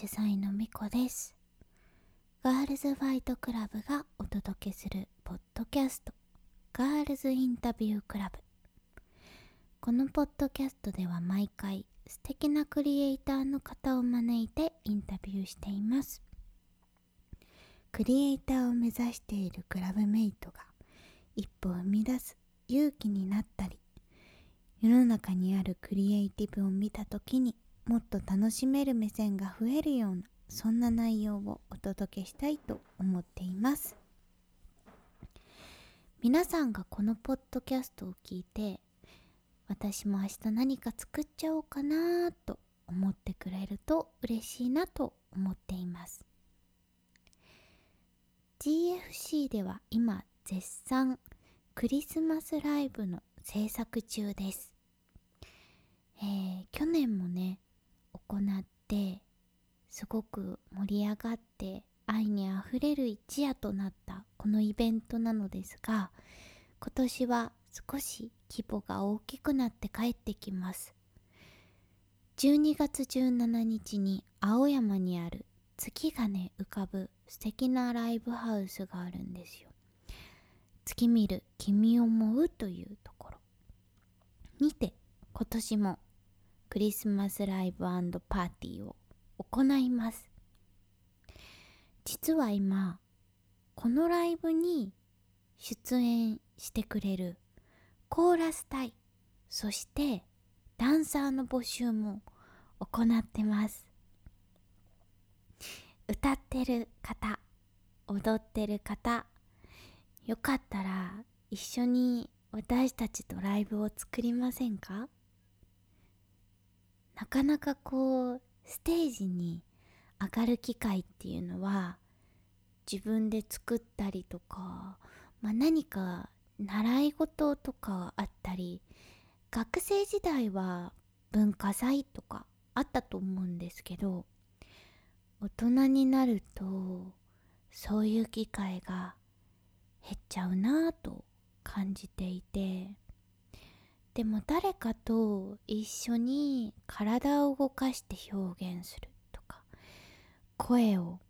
主催のみこです。ガールズファイトクラブがお届けするポッドキャスト。ガールズインタビュークラブ。このポッドキャストでは毎回素敵なクリエイターの方を招いてインタビューしています。クリエイターを目指しているクラブメイトが一歩踏み出す勇気になったり世の中にあるクリエイティブを見た時にもっと楽しめる目線が増えるようなそんな内容をお届けしたいと思っています。皆さんがこのポッドキャストを聞いて私も明日何か作っちゃおうかなと思ってくれると嬉しいなと思っています。GFC では今絶賛クリスマスライブの制作中です、えー、去年もね行ってすごく盛り上がって愛にあふれる一夜となったこのイベントなのですが今年は少し規模が大きくなって帰ってきます。12月17日に青山にある月がね浮かぶ素敵なライブハウスがあるんですよ。月見る君を思うというところ。にて今年もクリスマスライブパーティーを行います。実は今このライブに出演してくれるコーラス隊そしてダンサーの募集も行ってます。歌ってる方踊ってる方よかったら一緒に私たちとライブを作りませんか？なかなかこうステージに上がる機会っていうのは自分で作ったりとか、まあ、何か習い事とかあったり学生時代は文化祭とかあったと思うんですけど大人になるとそういう機会が減っちゃうなぁと感じていてでも誰かと一緒に体を動かして表現するとか声を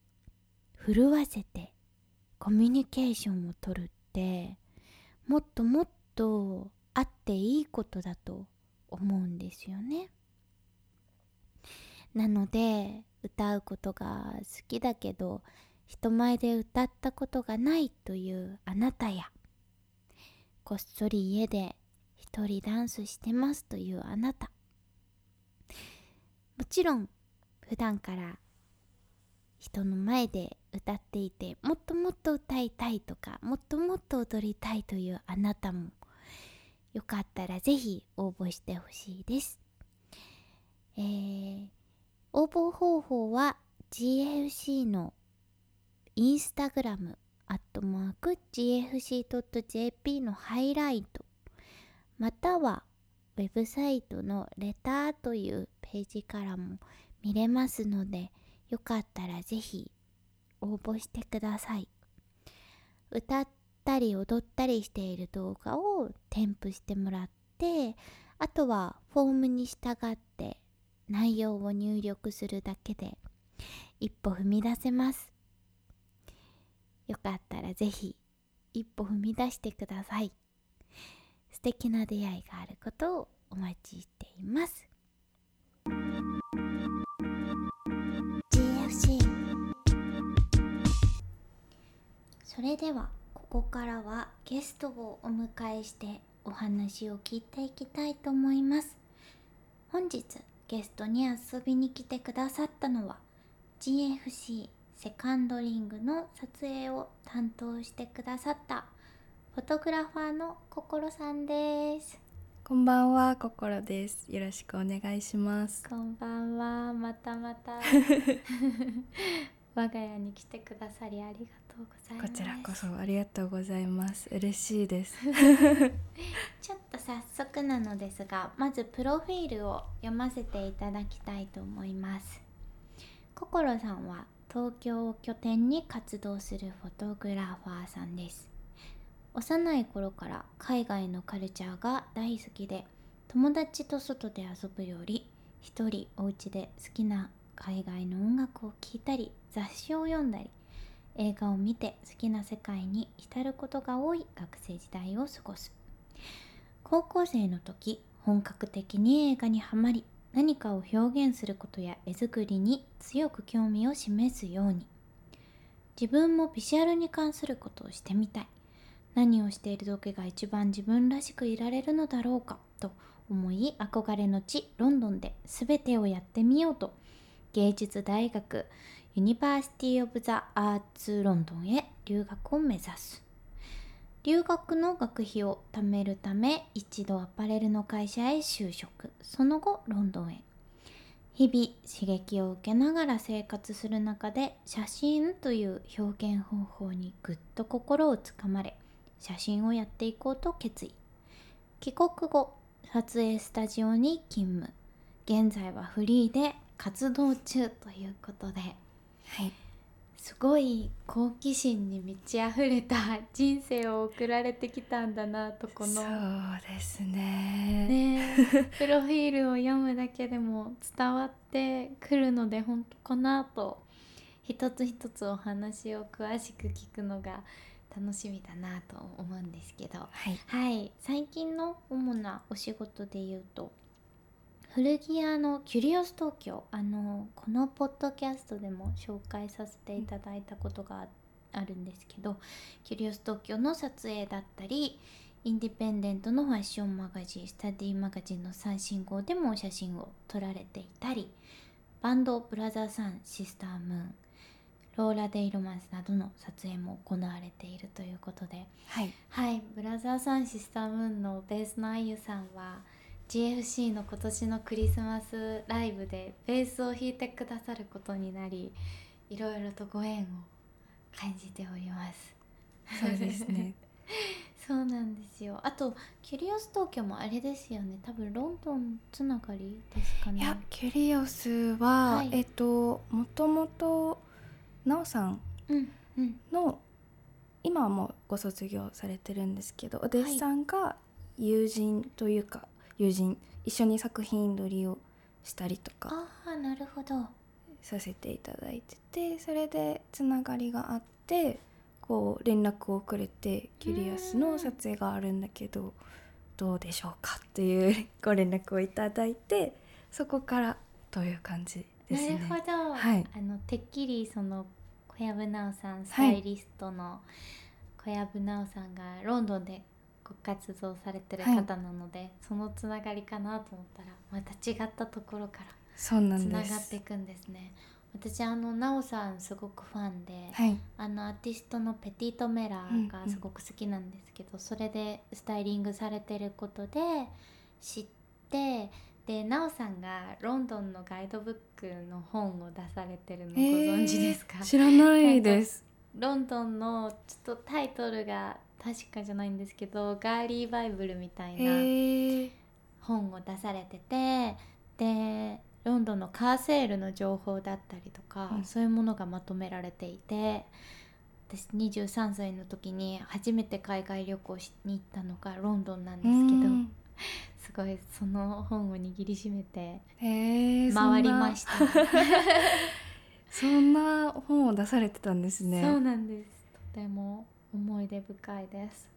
震わせてコミュニケーションをとるってもっともっとあっていいことだと思うんですよね。なので歌うことが好きだけど人前で歌ったことがないというあなたやこっそり家で一人ダンスしてますというあなた。もちろん普段から人の前で歌っていてもっともっと歌いたいとかもっともっと踊りたいというあなたもよかったらぜひ応募してほしいです、えー、応募方法は GFC のインスタグラムアットマーク GFC.jp のハイライト。またはウェブサイトのレターというページからも見れますのでよかったらぜひ応募してください。歌ったり踊ったりしている動画を添付してもらってあとはフォームに従って内容を入力するだけで一歩踏み出せます。よかったらぜひ一歩踏み出してください。素敵な出会いがあることをお待ちしています。GFC それではここからはゲストをお迎えしてお話を聞いていきたいと思います。本日ゲストに遊びに来てくださったのは GFC セカンドリングの撮影を担当してくださったフォトグラファーの心さんです。こんばんは心です。よろしくお願いします。こんばんは。またまた。我が家に来てくださりありがとうございます。こちらこそありがとうございます。嬉しいです。ちょっと早速なのですがまずプロフィールを読ませていただきたいと思います。心さんは東京を拠点に活動するフォトグラファーさんです幼い頃から海外のカルチャーが大好きで友達と外で遊ぶより一人お家で好きな海外の音楽を聴いたり雑誌を読んだり映画を見て好きな世界に浸ることが多い学生時代を過ごす。高校生の時本格的に映画にはまり何かを表現することや絵作りに強く興味を示すように。自分もビジュアルに関することをしてみたい。何をしている時が一番自分らしくいられるのだろうかと思い憧れの地ロンドンで全てをやってみようと。芸術大学ユニバーシティ・オブ・ザ・アーツ・ロンドンへ留学を目指す。留学の学費を貯めるため一度アパレルの会社へ就職。その後ロンドンへ。日々刺激を受けながら生活する中で写真という表現方法にぐっと心をつかまれ写真をやっていこうと決意。帰国後撮影スタジオに勤務。現在はフリーで活動中ということで。はい。すごい好奇心に満ち溢れた人生を送られてきたんだなとこそうのですね。ね。プロフィールを読むだけでも伝わってくるので本当かなと一つ一つお話を詳しく聞くのが楽しみだなと思うんですけど。はい。はい。最近の主なお仕事で言うと古着屋のキュリオス東京。あのこのポッドキャストでも紹介させていただいたことがああるんですけどキュリオス東京の撮影だったりインディペンデントのファッションマガジンスタディマガジンの最新号でも写真を撮られていたりバンドブラザーサンシスタームーンローラ・デイ・ロマンスなどの撮影も行われているということで。はい。はい、ブラザーサンシスタームーンのベースのあゆさんは GFC の今年のクリスマスライブでベースを弾いてくださることになりいろいろとご縁を感じております。そうですね。そうなんですよ。あとキュリオス東京もあれですよね。多分ロンドンつながりですかね。いやキュリオスは、はい。えっともともとなおさんうんうん。の今はもうご卒業されてるんですけどお弟子さんが友人というか、友人一緒に作品撮りをしたりとかああなるほど。させていただいててそれでつながりがあってこう連絡をくれてキュリアスの撮影があるんだけどどうでしょうかっていうご連絡をいただいてそこからという感じですね。なるほど、はい。あのてっきりその小籔奈緒さんスタイリストの小籔奈緒さんがロンドンでご活動されてる方なので、そのつながりかなと思ったらまた違ったところからつながっていくんですね。私あの奈緒さんすごくファンで、はい。あのアーティストのペティ・トメラーがすごく好きなんですけど、それでスタイリングされてることで知ってで奈緒さんがロンドンのガイドブックの本を出されてるのご存知ですか、えー知らないです。ロンドンのちょっとタイトルが確かじゃないんですけどガーリーバイブルみたいへなー。本を出されててでロンドンのカーセールの情報だったりとか、うん。そういうものがまとめられていて私23歳の時に初めて海外旅行しに行ったのがロンドンなんですけどうん すごいその本を握りしめて回りました、そんな本を出されてたんですね。そうなんです。とても思い出深いです。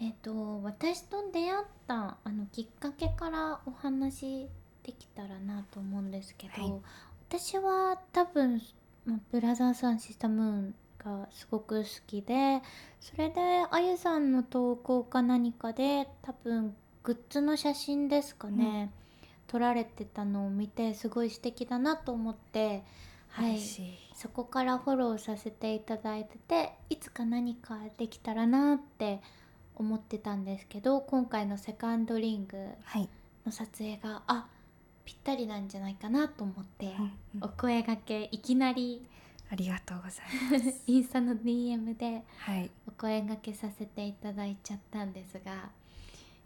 えっ、と私と出会ったあのきっかけからお話できたらなと思うんですけど、はい。私は多分、まあブラザーさんシスタムーンがすごく好きでそれであゆさんの投稿か何かで多分グッズの写真ですかね、撮られてたのを見てすごい素敵だなと思ってはい。そこからフォローさせていただいてていつか何かできたらなって思ってたんですけど今回のセカンドリングはい、の撮影があぴったりなんじゃないかなと思って、うんうん。お声がけいきなりありがとうございます。インスタの DM ではい、お声がけさせていただいちゃったんですが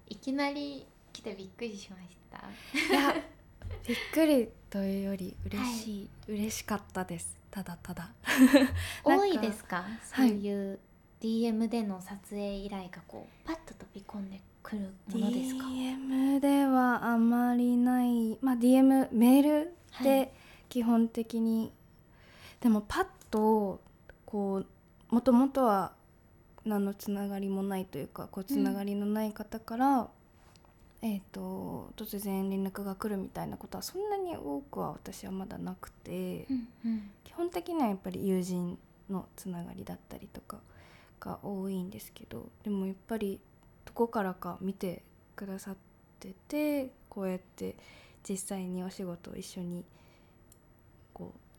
いきなり来てびっくりしました。いや びっくりというより嬉しい、嬉しかったです。ただただ。多いですか？そういう DM での撮影依頼がこうパッと飛び込んで来るものですか？DM ではあまりないまあ DM メールで基本的に、でもパッとこうもともとは何のつながりもないというかこうつながりのない方から、えー、と突然連絡が来るみたいなことはそんなに多くは私はまだなくて、うんうん。基本的にはやっぱり友人のつながりだったりとかが多いんですけどでもやっぱりどこからか見てくださっててこうやって実際にお仕事を一緒に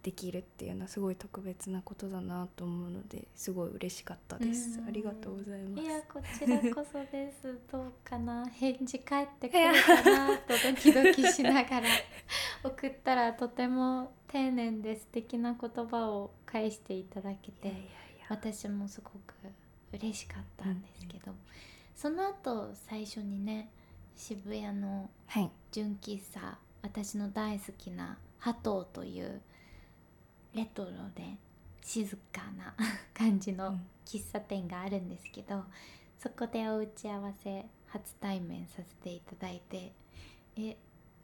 できるっていうのはすごい特別なことだなと思うのですごい嬉しかったです。う。ん。ありがとうございます。いやこちらこそです。どうかな。返事返ってくるかなとドキドキしながら。送ったらとても丁寧で素敵な言葉を返していただけて私もすごく嬉しかったんですけど、その後最初にね渋谷のはい。純喫茶私の大好きなハトーというレトロで静かな 感じのうん。喫茶店があるんですけど、そこでお打ち合わせ初対面させていただいてえ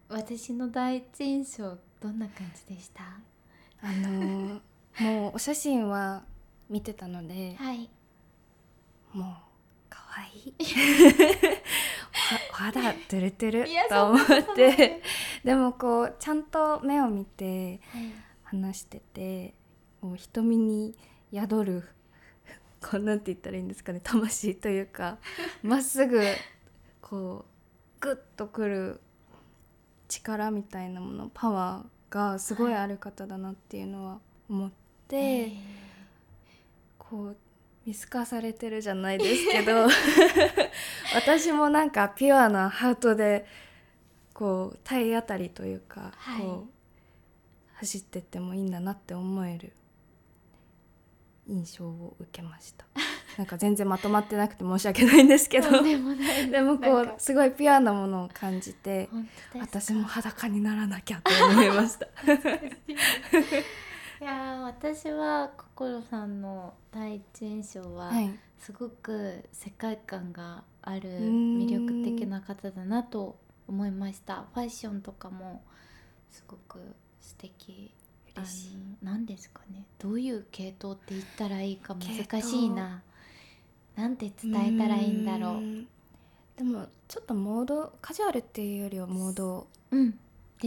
私の第一印象どんな感じでした？あのー もうお写真は見てたので、はい。もう可愛い。お肌トゥルトゥルいやと思って。でもこうちゃんと目を見てはい話してて瞳に宿る こうなんて言ったらいいんですかね魂というか まっすぐこうグッとくる力みたいなものパワーがすごいある方だなっていうのは思って。えこう見透かされてるじゃないですけど 私もなんかピュアなハートでこう体当たりというか、はいこう走ってってもいいんだなって思える印象を受けました。なんか全然まとまってなくて申し訳ないんですけど。でもこうすごいピュアなものを感じて私も裸にならなきゃと思いました。いやー私は心さんの第一印象は、はい。すごく世界観があるん。魅力的な方だなと思いました。ファッションとかもすごく素敵。あ嬉しい。の何ですかね。どういう系統って言ったらいいか難しいな。なんて伝えたらいいんだろう。ーでもちょっとモードカジュアルっていうよりはモードか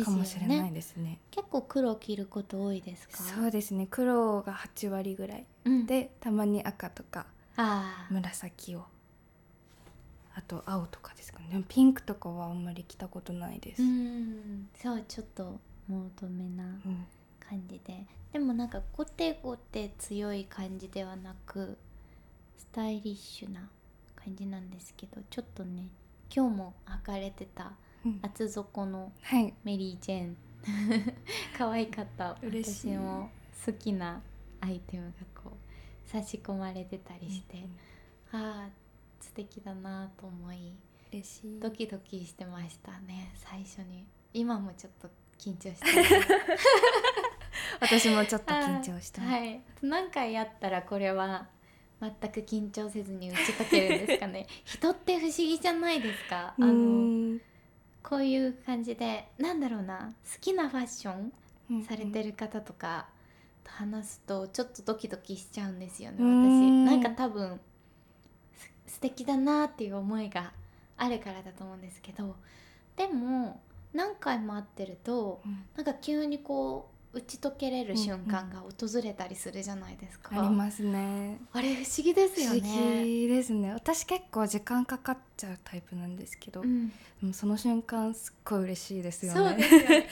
よもしれないねですね。結構黒着ること多いですか？そうですね。黒が8割ぐらい。うん、でたまに赤とか紫を。あと青とかですかね。ピンクとかはあんまり着たことないです、うん。そうちょっとモードめなうん。感じで。でもなんかゴテゴテ強い感じではなくスタイリッシュな感じなんですけどちょっとね今日も履かれてたうん。厚底のはい。メリー・ジェーン。可愛かった。嬉しい。私も好きなアイテムがこう差し込まれてたりして、ああ素敵だなと思い嬉しい。ドキドキしてましたね最初に。今もちょっと緊張して 私もちょっと緊張してます、はい。何回やったらこれは全く緊張せずに打ち解けるんですかね。人って不思議じゃないですか。あうのこういう感じでなんだろうな。好きなファッションうんされてる方とかと話すとちょっとドキドキしちゃうんですよね私。なんか多分す素敵だなっていう思いがあるからだと思うんですけど。でも何回も会ってるとうん。なんか急にこう打ち解けれる瞬間が訪れたりするじゃないですか、ありますね。あれ不思議ですよ不思ね議ですね。私結構時間かかっちゃうタイプなんですけど、うん、その瞬間すっごい嬉しいですよね。そうですよね。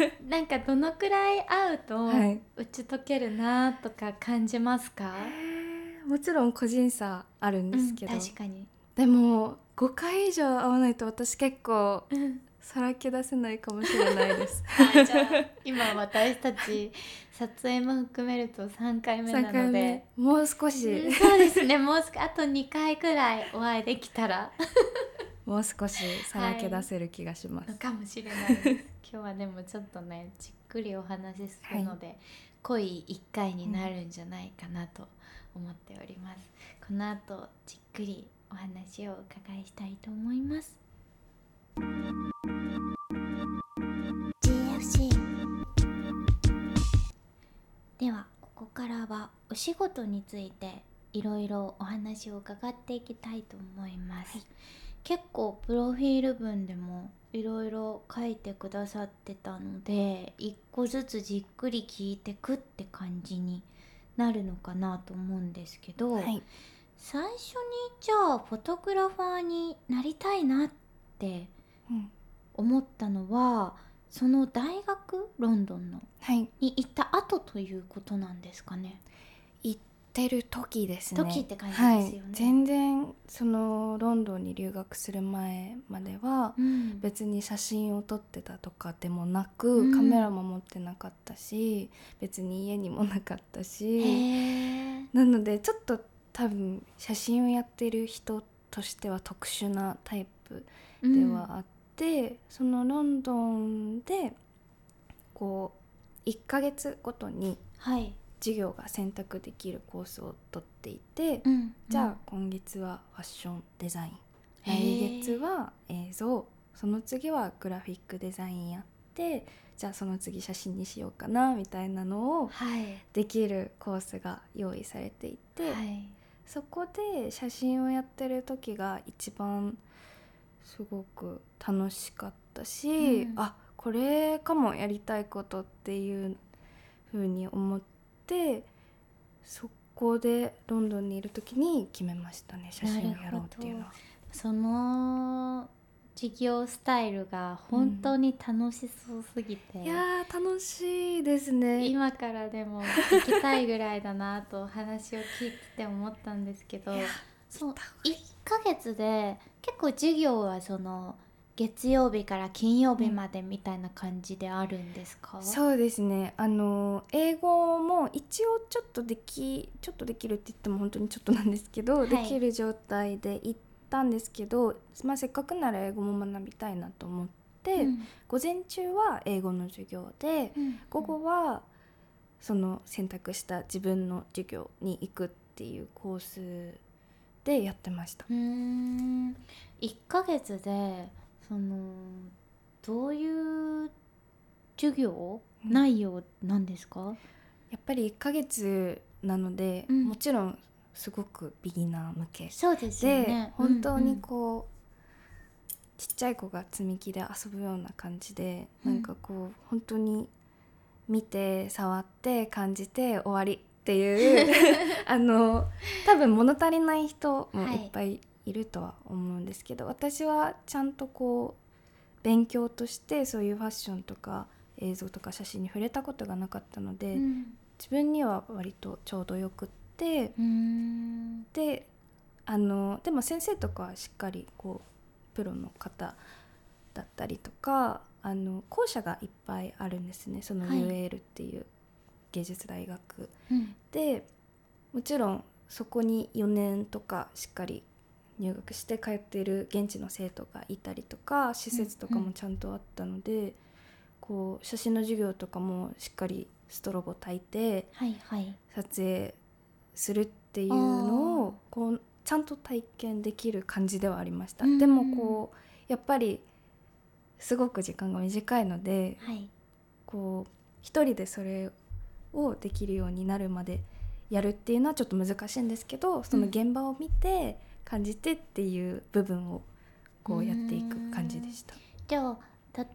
え なんかどのくらい会うとはい。打ち解けるなとか感じますか、へーもちろん個人差あるんですけど、うん確かに、でも5回以上会わないと私結構うん、さらけ出せないかもしれないです。あ じゃあ今私たち撮影も含めると3回目な3ので。もう少し、うんそうですね。もうすあと2回くらいお会いできたら。もう少しさらけ出せる気がします、のかもしれない。です今日はでもちょっとねじっくりお話しするので、濃い。1回になるんじゃないかなと思っております、この後じっくりお話をお伺いしたいと思います GFC ではここからはお仕事についていろいろお話を伺っていきたいと思います、はい。結構プロフィール文でもいろいろ書いてくださってたので一個ずつじっくり聞いてくって感じになるのかなと思うんですけど、はい。最初にじゃあフォトグラファーになりたいなってうん。思ったのはその大学ロンドンの？はい。に行った後ということなんですかね。行ってる時ですね。時って感じですよね。はい、全然そのロンドンに留学する前まではうん。別に写真を撮ってたとかでもなく、うん。カメラも持ってなかったし別に家にもなかったし。なのでちょっと多分写真をやってる人としては特殊なタイプではあって、そのロンドンでこう1ヶ月ごとにはい、授業が選択できるコースを取っていて、うん。じゃあ今月はファッションデザイン。来月は映像。その次はグラフィックデザインやってじゃあその次写真にしようかなみたいなのをはい。できるコースが用意されていて、はい。そこで写真をやってる時が一番すごく楽しかったし、うん。あこれかもやりたいことっていう風に思ってそこでロンドンにいる時に決めましたね写真をやろうっていうのは。その授業スタイルが本当に楽しそうすぎて、いやー楽しいですね。今からでも行きたいぐらいだなとお話を聞いてて思ったんですけど そう行った方がいい。1ヶ月で結構授業はその月曜日から金曜日までみたいな感じであるんですか、そうですね。あの英語も一応ちょっとできちょっとできるって言っても本当にちょっとなんですけど、はい。できる状態で行ったんですけど、まあ、せっかくなら英語も学びたいなと思って、うん。午前中は英語の授業でうん。午後はその選択した自分の授業に行くっていうコースでやってました。うーん。1ヶ月でそのどういう授業、うん内容なんですか？やっぱり1ヶ月なので、うん。もちろんすごくビギナー向けそうですよで、ね本当にうんこう、ちっちゃい子が積み木で遊ぶような感じで、うん。なんかこう本当に見て触って感じて終わりっていう あの多分物足りない人もいっぱいいるとは思うんですけど、私はちゃんとこう勉強としてそういうファッションとか映像とか写真に触れたことがなかったので、うん。自分には割とちょうどよくって。であのでも先生とかはしっかりこうプロの方だったりとかあの校舎がいっぱいあるんですねそのはい。UAL っていう芸術大学、うん。でもちろんそこに4年とかしっかり入学して通っている現地の生徒がいたりとか施設とかもちゃんとあったので、こう写真の授業とかもしっかりストロボ焚いてはいはい。撮影するっていうのをこうちゃんと体験できる感じではありました、うん。でもこうやっぱりすごく時間が短いのではい。こう一人でそれをできるようになるまでやるっていうのはちょっと難しいんですけどその現場を見て感じてっていう部分をこうやっていく感じでした。じゃあ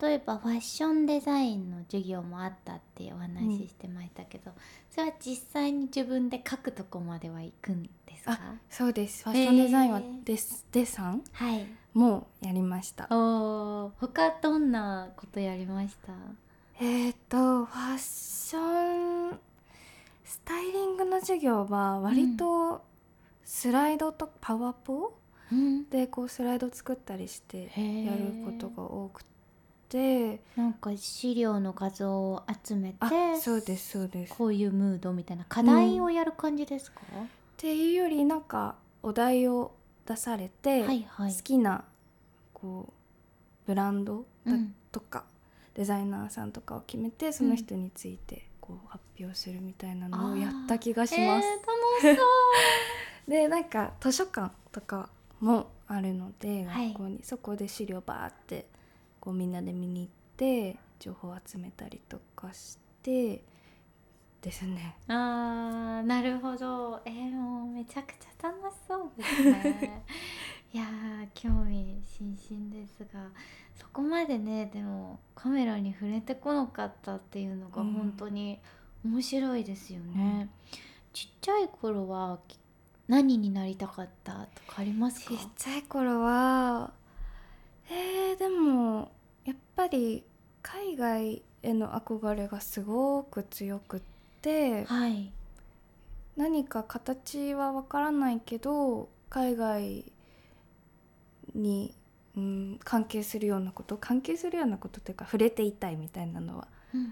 例えばファッションデザインの授業もあったってお話ししてましたけど、それは実際に自分で書くとこまでは行くんですか？そうです。ファッションデザインはデスデッサン？はい。もやりました。おー他どんなことやりました？えっ、とファッションスタイリングの授業は割とスライドとパワポうん。でこうスライド作ったりしてやることが多くて。なんか資料の画像を集めてあそうですそうです。っこういうムードみたいな課題をやる感じですか、ていうよりなんかお題を出されて、はいはい。好きなこうブランドだうんとか、デザイナーさんとかを決めてその人についてこう発表するみたいなのをやった気がします。えー楽しそう。でなんか図書館とかもあるので、はい。学校にそこで資料バーってこうみんなで見に行って情報を集めたりとかしてですね。あーなるほど。えー、もうめちゃくちゃ楽しそうですね。いやー興味津々ですがそこまでねでもカメラに触れてこなかったっていうのがうん。本当に面白いですよね、ちっちゃい頃はき何になりたかったとかありますちっかちゃい頃はえー、でもやっぱり海外への憧れがすごく強くってはい。何か形はわからないけど海外に、うん、関係するようなこと関係するようなことというか触れていたいみたいなのは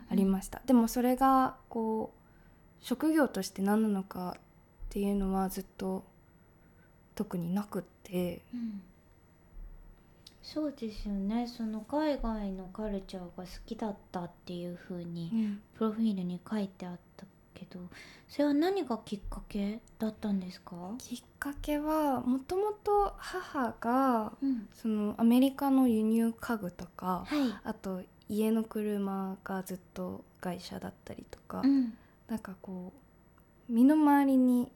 ありました、でもそれがこう職業として何なのかっていうのはずっと特になくって。うん。そうですよね。その海外のカルチャーが好きだったっていう風にプロフィールに書いてあったけどそれは何がきっかけだったんですか？きっかけはもともと母がうん。そのアメリカの輸入家具とかはい。あと家の車がずっと会社だったりとか、うん。なんかこう身の回りに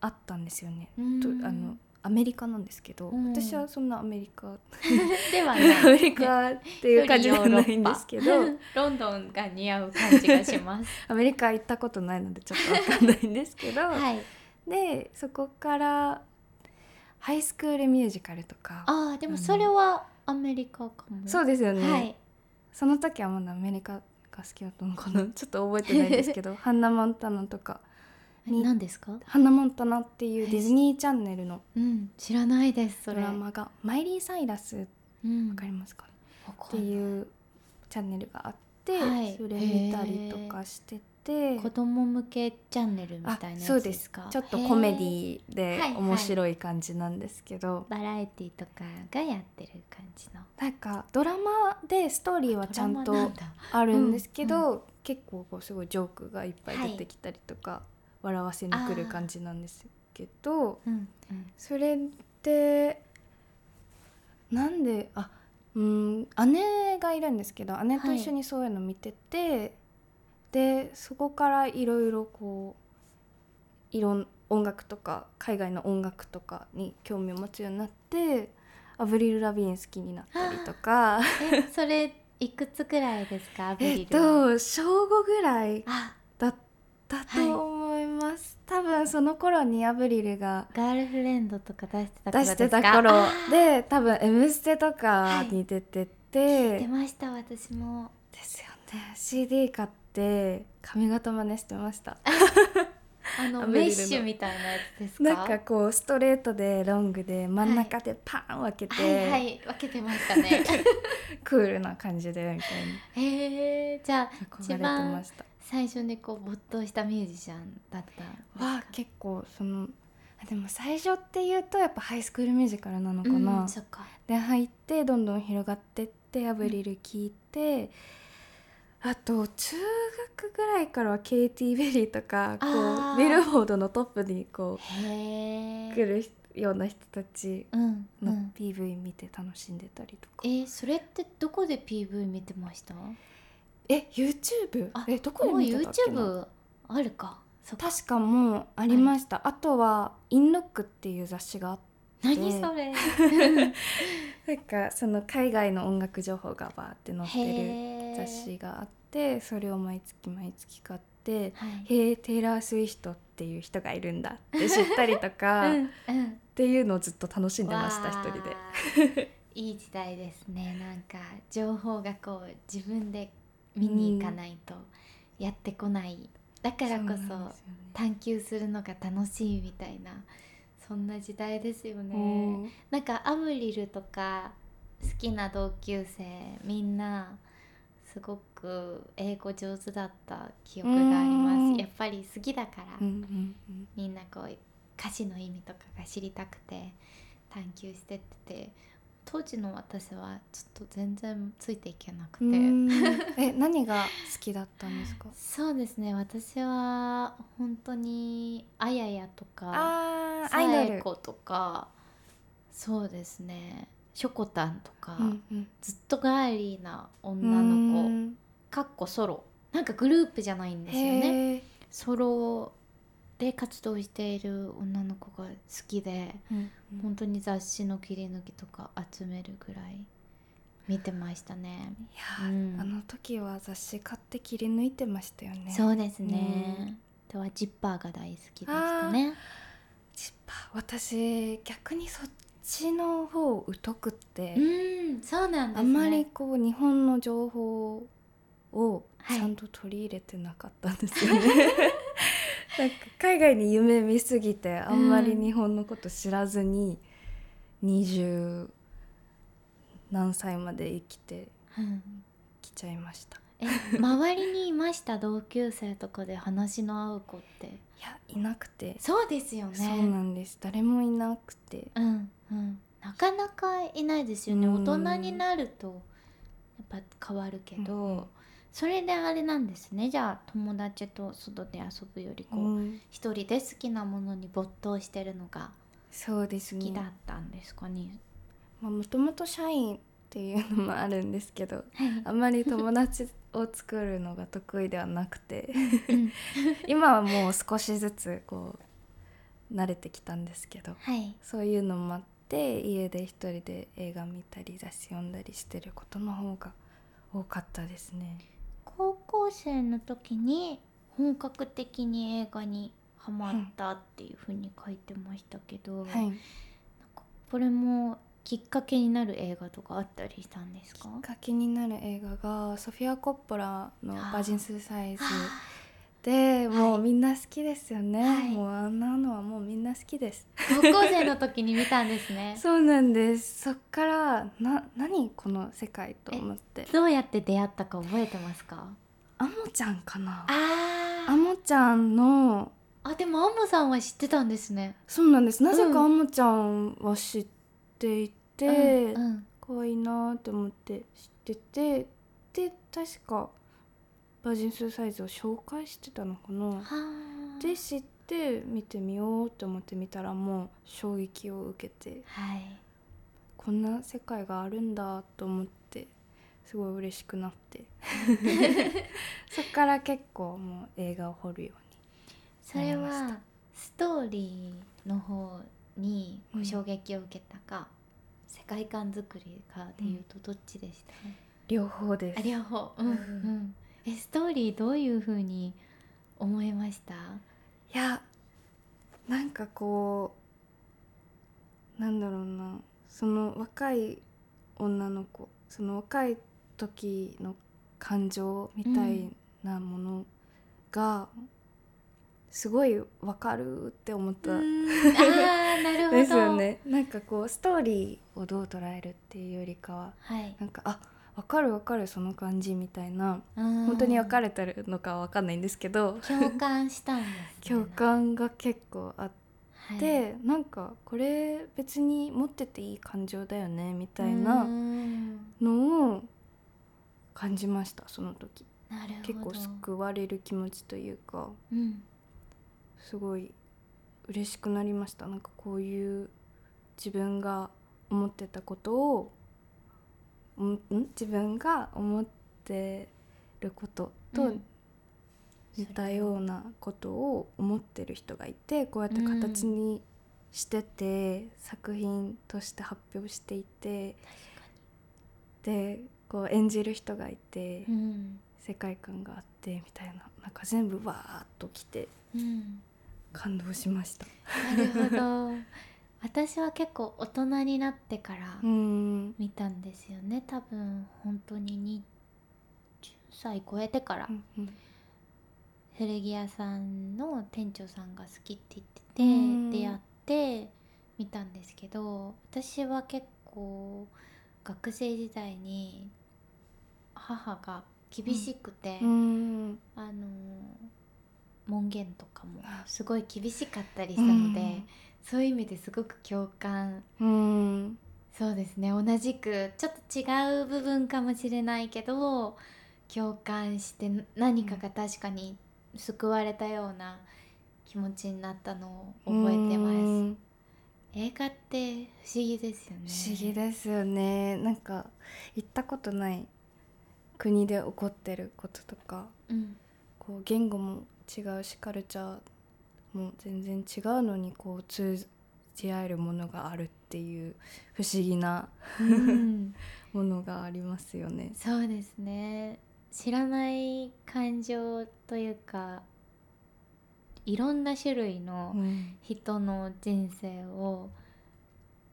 あったんですよね。うん。とあのアメリカなんですけど、うん。私はそんなアメリカ。ではアない。メリカっていう感じじゃないんですけど。ロンドンが似合う感じがします。アメリカ行ったことないのでちょっとわかんないんですけど、はい。でそこからハイスクールミュージカルとか。ああでもそれはアメリカかも。そうですよね、はい。その時はまだアメリカが好きだったのかな。ちょっと覚えてないんですけど。ハンナ・モンタナとかに何ですか？ハンナ・モンタナっていうディズニーチャンネルのうん知らないですそれ。ドラマがマイリー・サイラスうん。わかりますか？ね、っていいうチャンネルがあって、はい。それ見たりとかしてて。子供向けチャンネルみたいなやつあそうです。かちょっとコメデへィではい面白い感じなんですけど、ーバラエティとかがやってる感じの。なんかドラマでストーリーはちゃんとあるんですけど、うん。結構こうすごいジョークがいっぱい出てきたりとか、笑わせに来る感じなんですけどうんうん。それでなんであうん姉がいるんですけど姉と一緒にそういうの見てて、でそこからいろいろこういろん音楽とか海外の音楽とかに興味を持つようになってアブリル・ラビーン好きになったりとか。えそれいくつくらいですかアブえっリルは？と小5ぐらいあだったとます、多分その頃にアブリルがガールフレンドとか出してた頃出してた頃。で多分「M ステ」とかに出てて、出ました私も。ですよね。CD 買って髪型真似してました。あの メッシュみたいなやつですか？なんかこうストレートでロングで真ん中でパーン分けて、はいはい分けてましたね。クールな感じでみたいへえじゃあした最初にこう没頭したミュージシャンだったは結構そのあでも最初っていうとやっぱハイスクールミュージカルなのかな、うんそっか。で入ってどんどん広がってってアブリル聞いて、あと中学ぐらいからはケイティ・ペリー。とかこうビルボードのトップにこう来るような人たちうんうのん PV 見て楽しんでたりとか、えーそれってどこで PV 見てました？え YouTube? あえどこで見てたっけな？YouTube あるか。そっか。確かもうありました、あとは「インロック」っていう雑誌があって。何それ。なんかその海外の音楽情報がバーって載ってる雑誌があってそれを毎月毎月買ってはい。へえテイラー・スウィフトっていう人がいるんだって知ったりとか、っうんうん。ていうのをずっと楽しんでました一人で。いい時代ですね。なんか情報がこう自分で見に行かないとやってこない、だからこそ探求するのが楽しいみたいなそんな時代ですよね。なんかアブリルとか好きな同級生みんなすごく英語上手だった記憶がありうん。ますやっぱり好きだから、うんうんうん。みんなこう歌詞の意味とかが知りたくて探求してってて当時の私はちょっと全然ついていけなくて、え何が好きだったんですか？そうですね。私は本当にあややとかあーさアイドル。えことかそうですね。しょこたんとか、うんうん。ずっとガーリーな女の子。うん。かっこソロ。なんかグループじゃないんですよね。ソロで活動している女の子が好きでうん。うん本当に雑誌の切り抜きとか集めるぐらい見てましたね。いやー、うん。あの時は雑誌買って切り抜いてましたよね。そうですね、あとはジッパーが大好きでしたね。ジッパー私逆にそっちの方疎くって、うんそうなんですね。あんまりこう日本の情報をはいちゃんと取り入れてなかったんですよね、なんか海外に夢見すぎてあんまり日本のこと知らずに20何歳まで生きてうん。きちゃいました。え周りにいました同級生とかで話の合う子って？いやいなくて、そうですよね。そうなんです。誰もいなくて。うんうん。なかなかいないですよね、うん。大人になるとやっぱ変わるけど、うんそれであれなんですね。じゃあ友達と外で遊ぶよりこう、うん。一人で好きなものに没頭してるのがそうですね。好きだったんですかね、まあもともと社員っていうのもあるんですけどはい。あんまり友達を作るのが得意ではなくてうん。今はもう少しずつこう慣れてきたんですけどはい。そういうのもあって家で一人で映画見たり雑誌読んだりしてることの方が多かったですね。高校生の時に本格的に映画にハマったっていうふうに書いてましたけど、はい、これもきっかけになる映画とかあったりしたんですか？きっかけになる映画がソフィア・コッポラの「バー。ジン・スーサイズ」でもうみんな好きですよね、はい。もうあんなのはもうみんな好きです。高校生の時に見たんですね。そうなんです。そっからな何この世界と思って。どうやって出会ったか覚えてますか？あもちゃんかな。ああもちゃんの。あでもアンモさんは知ってたんですね。そうなんです。なぜうんかあもちゃんは知っていて、うんうん。可愛いなと思って知っててで確かバージンスーサイズを紹介してたのかな。はあで知って見てみようと思って見たらもう衝撃を受けてはい。こんな世界があるんだと思ってすごい嬉しくなって。そっから結構もう映画を掘るよそれなりましはストーリーの方にうん。衝撃を受けたか、世界観作りかでいうとどっちでした、うに両方であす両方。うん。ううん。んえストーリーどういう風に思いました？いやなんかこうなんだろうな。その若い女の子その若い時の感情みたいなものがすごいわかるって思った。あーなるほど。ですよね。なんかこうストーリーをどう捉えるっていうよりかははい。なんかあわかるわかるその感じみたいな本本当に別れてるのかはわかんないんですけど。共感したんです、ね、共感が結構あって。はい。でなんかこれ別に持ってていい感情だよねみたいうなん。のを感じましたその時。結構救われる気持ちというかうん。すごい嬉しくなりました。なんかこういう自分が思ってたことを自分が思ってることとうん。似たようなことを思ってる人がいてこうやって形にしてて、作品として発表していてでこう演じる人がいて、うん。世界観があってみたいななんか全部わーっときてうん。感動しました。なるほど。私は結構大人になってからうん。見たんですよね。多分本当に20歳超えてからうんうん。古着屋さんの店長さんが好きって言っててうん。出会って見たんですけど私は結構学生時代に母が厳しくて、うん。あの門限とかもすごい厳しかったりしたので、うん。そういう意味ですごく共感。うん。そうですね。同じくちょっと違う部分かもしれないけど共感して何かが確かに救われたような気持ちになったのを覚えてます。うん。映画って不思議ですよね。不思議ですよね。なんか行ったことない国で起こってることとかうん。こう言語も違うしカルチャーも全然違うのにこう通じ合えるものがあるっていう不思議なうん。ものがありますよね。そうですね。知らない感情というかいろんな種類のうん。人の人生を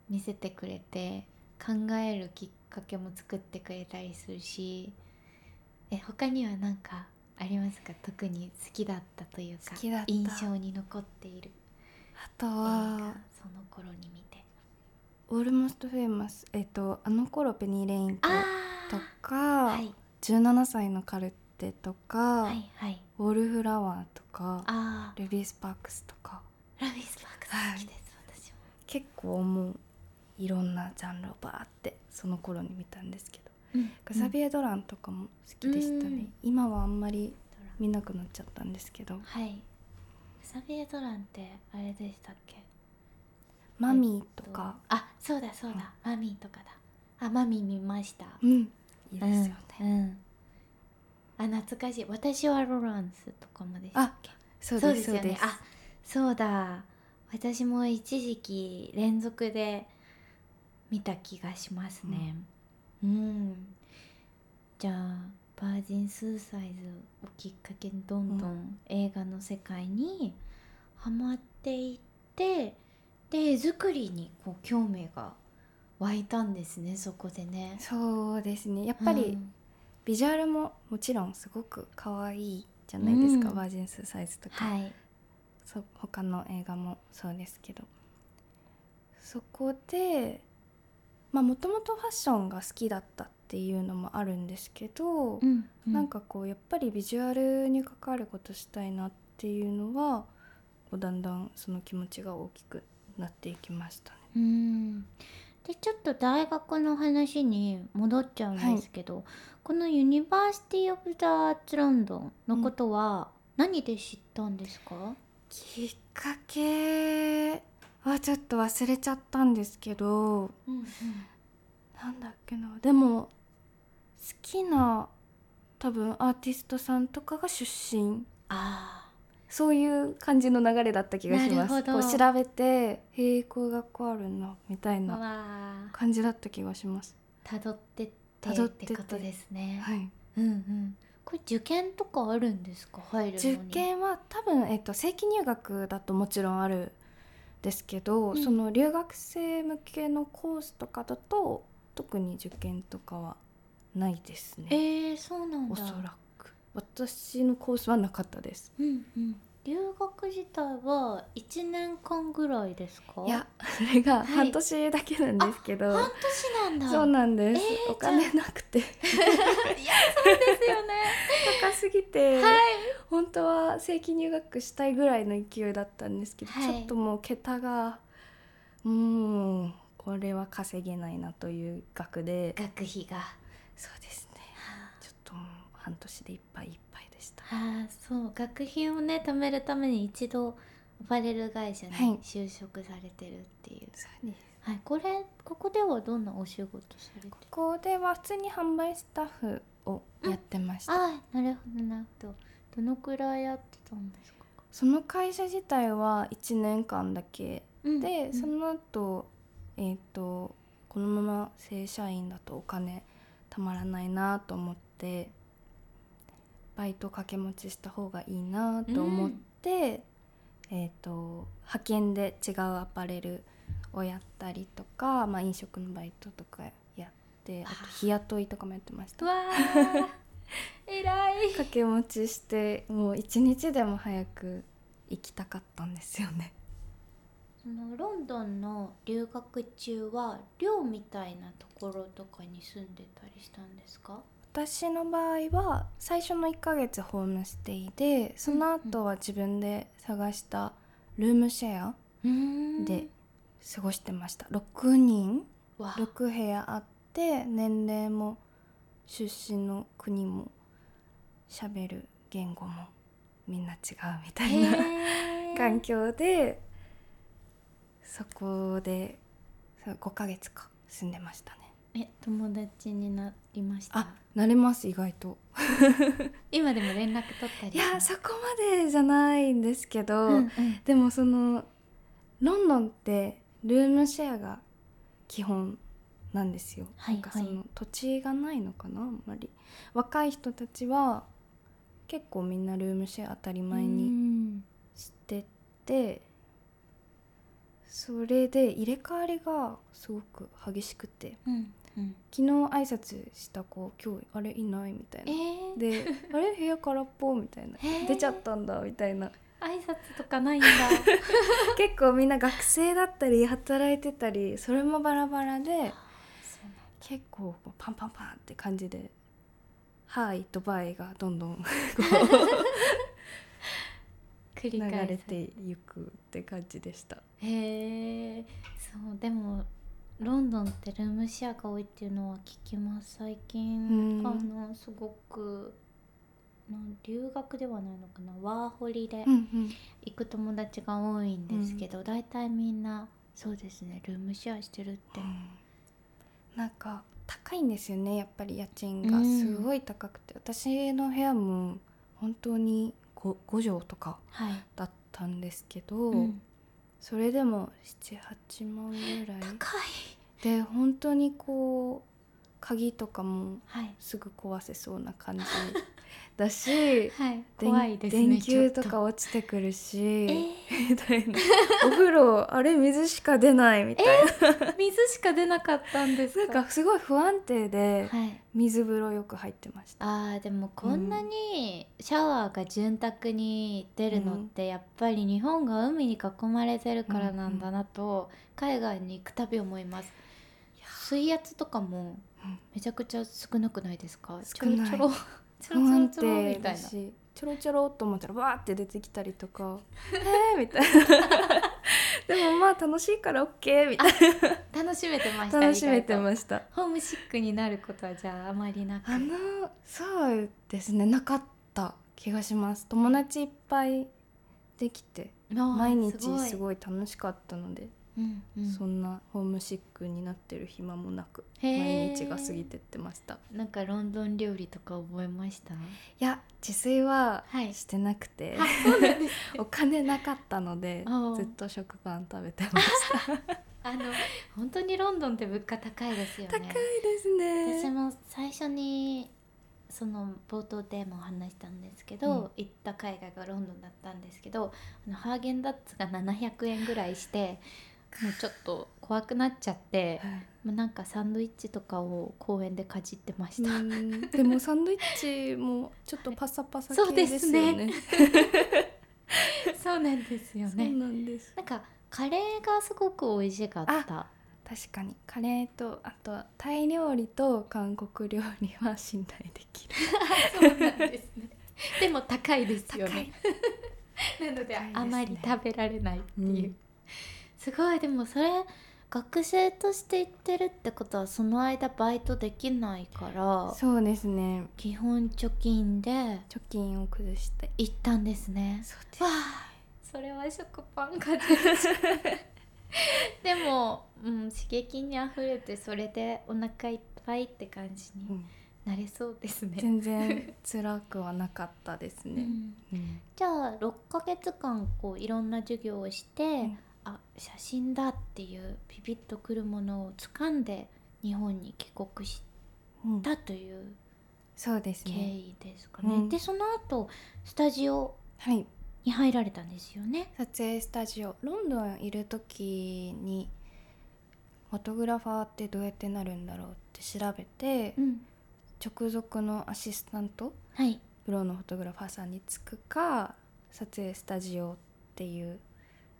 見せてくれて考えるきっかけも作ってくれたりするしえ他には何かありますか？特に好きだったというか好きだった。印象に残っている。あとはその頃に見て「オールモスト・フェイマス」えっとあの頃ペニー・レインとあとあか、はい。17歳のカルテとか、はいはい。ウォールフラワーとかあルビー・スパークスとか。あルビー・スパークス好きです、私も。結構もういろんなジャンルをバーってその頃に見たんですけど、うサビエ・ドランとかも好きでしたね、うん。今はあんまり見なくなっちゃったんですけど。はい。サビエドランってあれでしたっけ？マミーとか、あそうだそうだ、マミーとかだ。あマミー見ました。うん。いいですよね、あ懐かしい。私はロランスとかもでしたっけ？そうでそうですですすよねあそうだ。私も一時期連続で見た気がしますね。うん、じゃあバージン・スーサイズをきっかけにどんどん映画の世界にハマっていってで絵作りにこう興味が湧いたんですねそこでね。そうですね。やっぱり、うん。ビジュアルももちろんすごく可愛いじゃないですか、うん。バージンスサイズとか、はい。そう他の映画もそうですけど。そこでまあもともとファッションが好きだったっていうのもあるんですけど、うんなんかこうやっぱりビジュアルに関わることしたいなっていうのはだんだんその気持ちが大きくなっていきましたね。うん。でちょっと大学の話に戻っちゃうんですけど、このユニバーシティ・オブ・ザ・アーツ・ロンドンのことは何で知ったんですか、きっかけはちょっと忘れちゃったんですけどうんなんだっけな。でも好きな多分アーティストさんとかが出身。あそういう感じの流れだった気がします。なるほど。こう調べて「へえこういう学校あるな」みたいあなわ感じだった気がします。たどってって辿っっててことですね、はい。うんうん。これ受験とかあるんですか？入るのに。受験は多分、えっと、正規入学だともちろんあるですけど、うん。その留学生向けのコースとかだと特に受験とかはないですね。えー、そうなんだ。おそらく。私のコースはなかったです。うんうん留学自体は1年間ぐらいですか？いやそれがはい。半年だけなんですけど、半年なんだ。そうなんです、えーお金なくて。いやそうですよね。高すぎて、はい。本当は正規入学したいぐらいの勢いだったんですけど、はい。ちょっともう桁がうーんこれは稼げないなという額で。学費が。そうですね。ちょっと半年でいっぱいいっぱいでした。ああそう。学費をね貯めるために一度アパレル会社にはい。就職されてるっていう、そうです。はい。これここではどんなお仕事されてる？ここでは普通に販売スタッフをやってました、ああなるほどなるほど。どのくらいやってたんですか？その会社自体は1年間だけ。うんで、うん。その後えっ、とこのまま正社員だとお金たまらないなと思ってバイト掛け持ちした方がいいなと思って、えっ、と派遣で違うアパレルをやったりとか、まあ、飲食のバイトとかやってあと日雇いとかもやってました。わー 偉い。掛け持ちしてもう一日でも早く行きたかったんですよね。そのロンドンの留学中は寮みたいなところとかに住んでたりしたんですか？私の場合は最初の1ヶ月ホームステイでその後は自分で探したルームシェアうん。で過ごしてました。6人。わ。6部屋あって年齢も出身の国も喋る言語もみんな違うみたいなへー。環境でそこでそう5ヶ月か住んでましたねえ友達になりました？あ慣れます意外と。今でも連絡取ったりいやそこまでじゃないんですけど、うんうん。でもそのロンドンってルームシェアが基本なんですよ、はいなんかそはい。の土地がないのかなあんまり。若い人たちは結構みんなルームシェア当たり前うにんしててそれで入れ替わりがすごく激しくて。うんうん。昨日挨拶した子今日あれいないみたいえなー、であれ？部屋空っぽみたいな。へー。出ちゃったんだみたいな。挨拶とかないんだ。結構みんな学生だったり働いてたりそれもバラバラで結構パンパンパンって感じで「はい」と「バイ」がどんどん こ 繰う流り返すれて。いくって感じでした。へえそうでもロンドンってルームシェアが多いっていうのは聞きます。最近うん。あのすごく留学ではないのかな。ワーホリでうんうん。行く友達が多いんですけど、大体みんなそうですねルームシェアしてるって、なんか高いんですよねやっぱり家賃が。うん。すごい高くて、私の部屋も本当に 5, 5畳とかはい、だったんですけど、うんそれでも78万ぐらい。高い。で本当にこう鍵とかもはい。すぐ壊せそうな感じ だしはい電怖いですね電球とか落ちてくるし、えみたいな。お風呂あれ水しか出ないみたいな、水しか出なかったんですなんかすごい不安定ではい。水風呂よく入ってました。あーでもこんなにシャワーが潤沢に出るのってやっぱり日本が海に囲まれてるからなんだなと海外に行くたび思います。水圧とかもうんめちゃくちゃ少なくないですか？少ない。ちょろちょろ不安ちょろちょろみ定たいな。ちょろちょろっと思ったらわーって出てきたりとか「えー」みたいな。でもまあ楽しいから OK みたい楽しめてましたな。楽しめてすました。ホームシックになることはじゃああまりなく。あのそうですねなかった気がします。友達いっぱいできて毎日すい、ごい楽しかったので、うんうん。そんなホームシックになってる暇もなく毎日が過ぎてってました。なんかロンドン料理とか覚えました？いや自炊ははい。してなくて、そうなんです お金なかったのでずっと食パン食べてました。あの本当にロンドンって物価高いですよね。高いですね。私も最初にその冒頭でも話したんですけど、うん。行った海外がロンドンだったんですけどあのハーゲンダッツが700円ぐらいしてもうちょっと怖くなっちゃって、もうなんかサンドイッチとかを公園でかじってました、うん。でもサンドイッチもちょっとパサパサそうで系ですすよね。ね。そうなんですよね。なんかカレーがすごく美味しかった。確かに。カレーとあとタイ料理と韓国料理は信頼できる。そうなんですね。でも高いですよね。なのでね。あまり食べられないっていう、うんすごい。でもそれ学生として行ってるってことはその間バイトできないからそうですね。基本貯金で貯金を崩して。行ったんですね。そうです。わあ。それは食パンが出でも、うん、刺激にあふれてそれでお腹いっぱいって感じにうん。なれそうですね、全然辛くはなかったですね。うん。うん。じゃあ6ヶ月間こういろんな授業をして、んあ写真だっていうピピッとくるものを掴んで日本に帰国しうんたというそうです経ね。緯ですかね。うんでその後スタジオはい。に入られたんですよね。撮影スタジオロンドンいる時にフォトグラファーってどうやってなるんだろうって調べて、うん、直属のアシスタント？はい。プロのフォトグラファーさんにつくか撮影スタジオっていう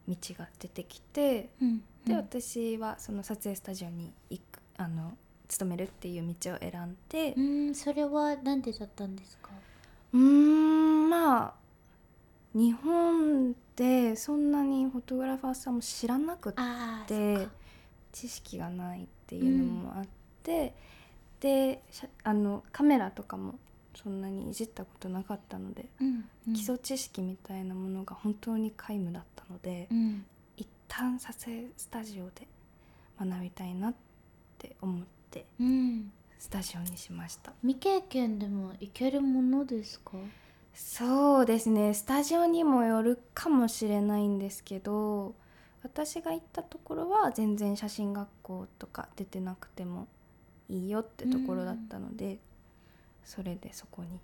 道が出てきてうん、で、うん。私はその撮影スタジオに行くあの勤めるっていう道を選んでうーんそれはなんでだったんですか？うーんまあ日本でそんなにフォトグラファーさんも知らなくっでか。知識がないっていうのもあって、でしゃあのカメラとかもそんなにいじったことなかったので、うん、うん。基礎知識みたいなものが本当に皆無だったので、うん、行っ旦撮影スタジオで学びたいなって思ってうん。スタジオにしました。未経験でもいけるものですか？そうですね。スタジオにもよるかもしれないんですけど私が行ったところは全然写真学校とか出てなくてもいいよってところだったので、それでそこに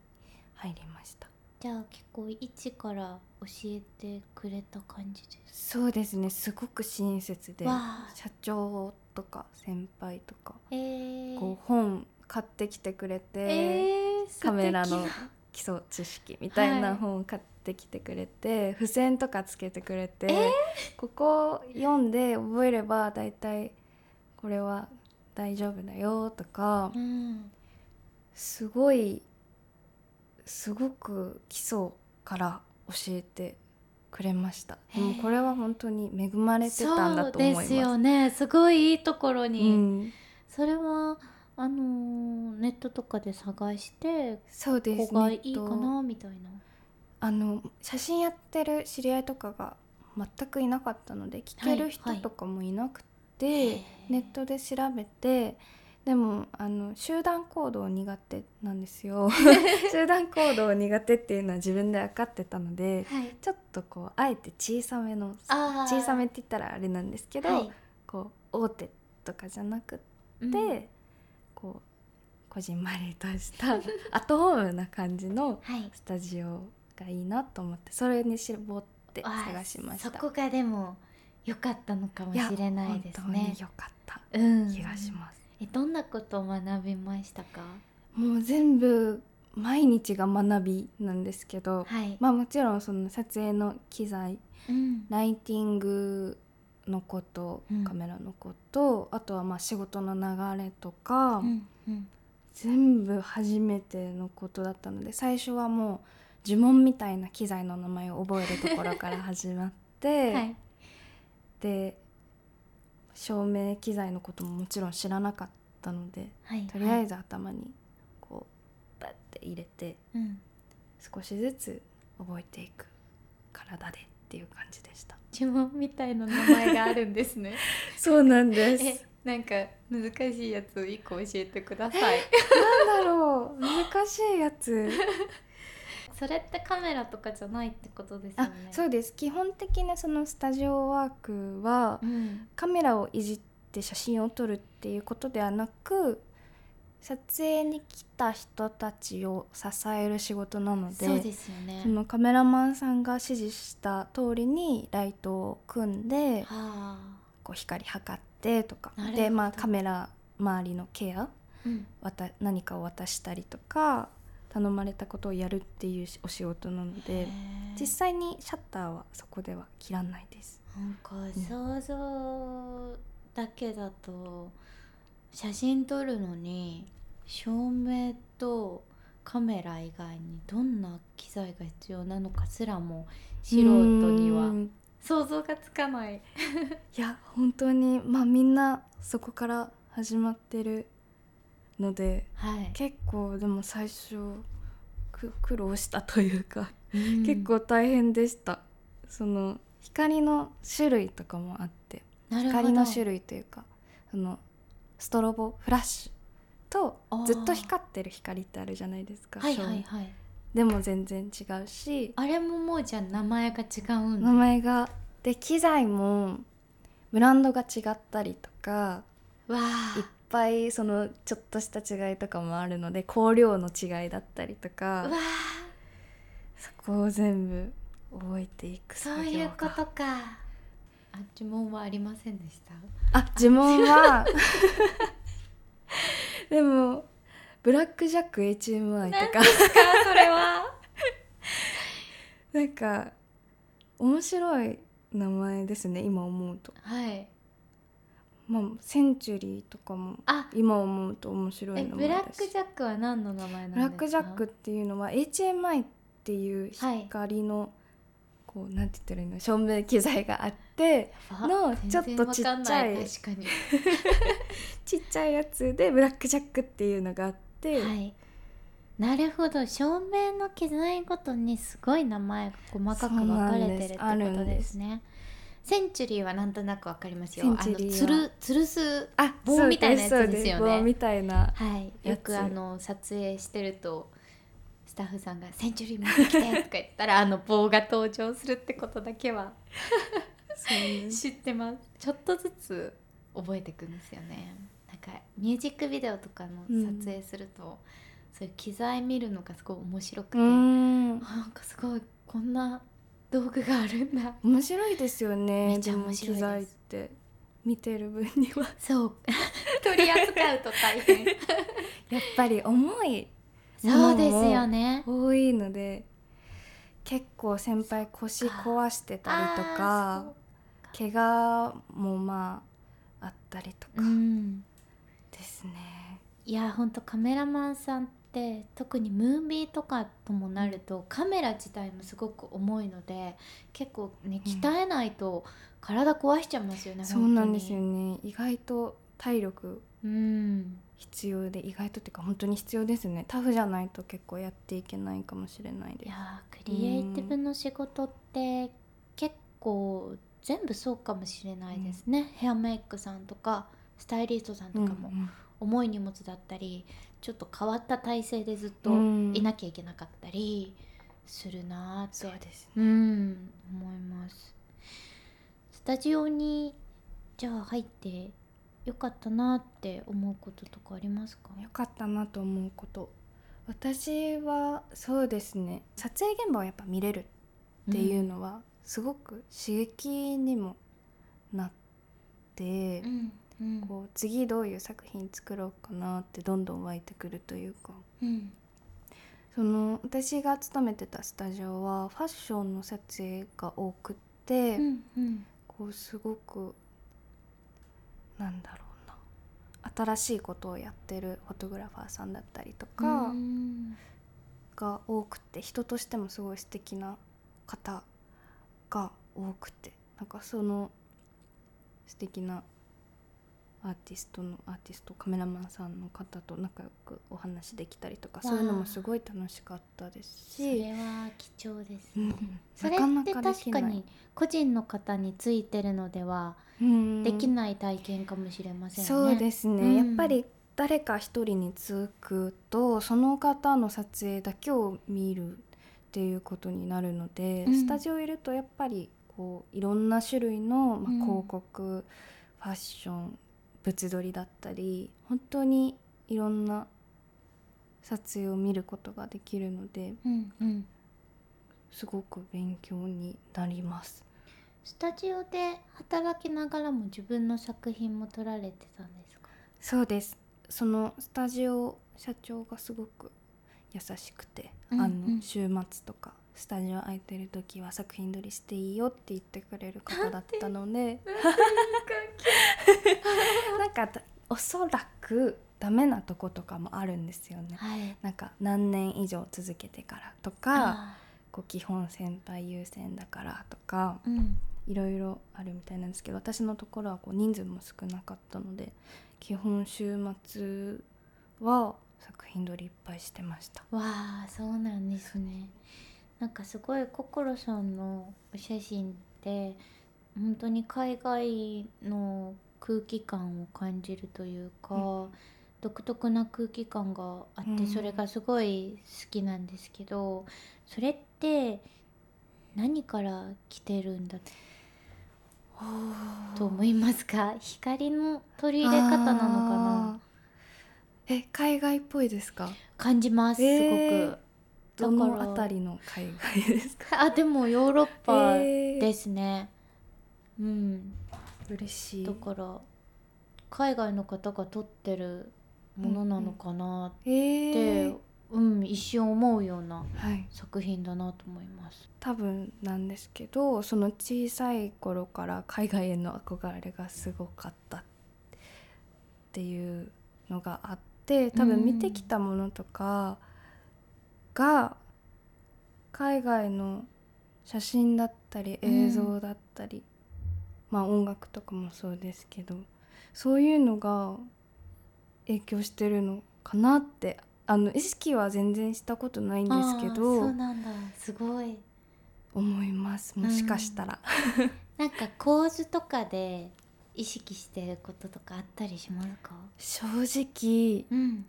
入りました。じゃあ結構一から教えてくれた感じですそうですね。すごく親切で社長とか先輩とかえー、こう本買ってきてくれて、えー、カメラの基礎知識みたいはない。本を買ってきてくれて、付箋とかつけてくれて、ここ読んで覚えれば大体これは大丈夫だよとかうんすごいすごく基礎から教えてくれました。もこれは本当に恵まれてたんだと思います。そうですよね。すごいいいところうに、ん、それはあのーネットとかで探してそうです。ここがいいねかなみたいな。あの写真やってる知り合いとかが全くいなかったので聞ける人はいとかもいなくへて、ーネットで調べてでもあの集団行動苦手なんですよ。集団行動苦手っていうのは自分で分かってたのではい。ちょっとこうあえて小さめの小さめって言ったらあれなんですけど、はい。こう大手とかじゃなくうん。て、こうこじんまりとした アットホームな感じのはい。スタジオがいいなと思ってそれに絞って探しました。そこがでも良かったのかもしれないですね。に良かったうん。気がします、えどんなことを学びましたか？もう全部毎日が学びなんですけど、はい、まあもちろんその撮影の機材うん。ライティングのこと、うん。カメラのことあとはまあ仕事の流れとか、うんうん。全部初めてのことだったので最初はもう呪文みたいな機材の名前を覚えるところから始まって、はい。で照明機材のことももちろん知らなかったのではい。とりあえず、ず頭にこうバッて入れてうん、少しずつ覚えていく体でっていう感じでした。呪文みたいな名前があるんですね。そうなんでえなんか難しいやつ一個教えてください。なんだろう。難しいやつそれってカメラとかじゃないってことですよあねそうです。基本的なそのスタジオワークはうん。カメラをいじって写真を撮るっていうことではなく撮影に来た人たちを支える仕事なのでそうですよね。そのカメラマンさんが指示した通りにライトを組んではあ。こう光測ってとか。で、まあ、カメラ周りのケアうん。わた何かを渡したりとか頼まれたことをやるっていうお仕事なので実際にシャッターはそこでは切らないです。なんか想像だけだと写真撮るのに照明とカメラ以外にどんな機材が必要なのかすらも素人にはうん想像がつかない。いや本当にまあみんなそこから始まってるのではい、結構でも最初く苦労したというか、うん。結構大変でした。その光の種類とかもあって光の種類というかそのストロボフラッシュとずっと光ってる光ってあるじゃないですか、はいはいはい。でも全然違うしあれももうじゃあ名前が違うんだ。名前がで機材もブランドが違ったりとかわいっあぱいそのちょっとした違いとかもあるので香料の違いだったりとうかそこを全部覚えていくそういうことか。あ呪文はありませんでした？あ呪文はでもブラックジャック HMI とかそれは。なんか面白い名前ですね今思うと。はいまあセンチュリーとかもあ今思うと面白いブラックジャックは何の名前なんですか？ブラックジャックっていうのは HMI っていう光の、こうなんて言ったらいいの？照明機材があってあの全ちょっとちっちゃい ちっちゃいやつでブラックジャックっていうのがあって、はい。なるほど。照明の機材ごとにすごい名前が細かく分かれてるってことですねセンチュリーはなんとなくわかりますよ。あのつる吊るすあ棒みたいなやつですよね。棒みたいなはい。よくあの撮影してるとスタッフさんが「センチュリー持ってきて」とか言ったらあの棒が登場するってことだけは知ってます。ちょっとずつ覚えていくんですよね。なんかミュージックビデオとかの撮影すると、そういう機材見るのがすごい面白くて、ん。あなんかすごいこんな道具があるんだ。面白いですよね。めっちゃ面白いでも機材って見てる分には。そう。取り扱うと大変。やっぱり重いそうですよね。多いので結構先輩腰壊してたりとあか。ー怪我もまああったりとかですね、いやほんとカメラマンさんって特にムービーとかともなるとカメラ自体もすごく重いので結構ねうん。鍛えないと体壊しちゃいますよね、そうなんですよね。ね意外と体力うん。必要で意外とっていうか本当に必要ですね。タフじゃないと結構やっていけないかもしれないです。いやークリエイティブの仕事って結構全部そうかもしれないですね、ヘアメイクさんとかスタイリストさんとかもうん。重い荷物だったりちょっと変わった体勢でずっとうん。いなきゃいけなかったりするなーって、そうですね。うん思います。スタジオにじゃあ入ってよかったなって思うこととかありますか？よかったなと思うこと。私はそうですね。撮影現場をやっぱ見れるっていうのはすごく刺激にもなって、うんうん。こう次どういう作品作ろうかなってどんどん湧いてくるというか。うん。その私が勤めてたスタジオはファッションの撮影が多くって、うんうん。こうすごくなんだろうな。新しいことをやってるフォトグラファーさんだったりとかうん。が多くて人としてもすごい素敵な方が多くて。なんかその素敵なアーティストのアーティストカメラマンさんの方と仲良くお話できたりとかそういうのもすごい楽しかったですそれし、は貴重です。ね、うん。それって確かに個人の方についてるのではうん。できない体験かもしれませんね、そうですね、うん。やっぱり誰か一人につくとその方の撮影だけを見るっていうことになるので、うん。スタジオいるとやっぱりこういろんな種類の、まあうん。広告、ファッション物撮りだったり本当にいろんな撮影を見ることができるのでうんうん。すごく勉強になります。スタジオで働きながらも自分の作品も撮られてたんですか？そうです。そのスタジオ社長がすごく優しくて、うんあうん。の週末とかスタジオ空いてる時は作品撮りしていいよって言ってくれる方だったので。なんかだおそらくダメなとことかもあるんですよね。はい。なんか何年以上続けてからとかあこう基本先輩優先だからとかーうん。いろいろあるみたいなんですけど私のところはこう人数も少なかったので基本週末は作品撮りいっぱいしてました。わあそうなんですねなんかすごい心さんのお写真って本当に海外の空気感を感じるというか、うん。独特な空気感があって、うん。それがすごい好きなんですけどそれって何から来てるんだと思いますか？光の取り入れ方なのかな？え海外っぽいですか？感じます、えーすごく。どのだからあたりの海外ですか？あでもヨーロッパえー。ですね、うん。嬉しい。だから海外の方が撮ってるものなのかなっえて、ー。うん一瞬思うようなはい。作品だなと思います。多分なんですけどその小さい頃から海外への憧れがすごかったっていうのがあって多分見てきたものとかが海外の写真だったり映像だったり、まあ音楽とかもそうですけどそういうのが影響してるのかなってあの意識は全然したことないんですけど。そうなんだ。すごい。思います。もしかしたら、なんか構図とかで意識してることとかあったりしますか？正直うん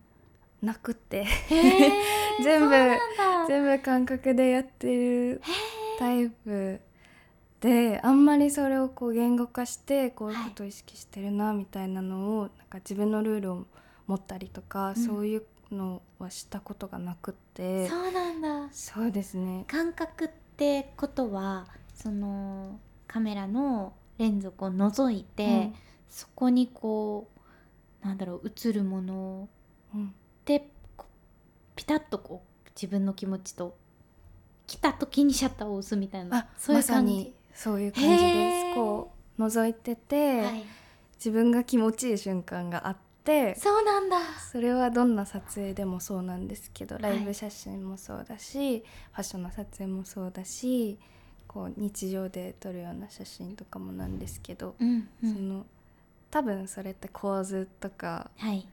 なくって。全部全部感覚でやってるタイプであんまりそれをこう言語化してこういうことを意識してるなみたいなのをなんか自分のルールを持ったりとか、うん。そういうのはしたことがなくって。そうなんだ。そうですね。感覚ってことはそのカメラのレンズをこう覗いて、そこにこうなんだろう映るものうんうんでこうピタッとこう自分の気持ちと来た時にシャッターを押すみたいなあそういう感じ、まさにそういう感じです。こう覗いてて、はい、自分が気持ちいい瞬間があってそうなんだ。それはどんな撮影でもそうなんですけどい。ライブ写真もそうだし、ファッションの撮影もそうだしこう日常で撮るような写真とかもなんですけど、うん、うそん、の多分それって構図とかはい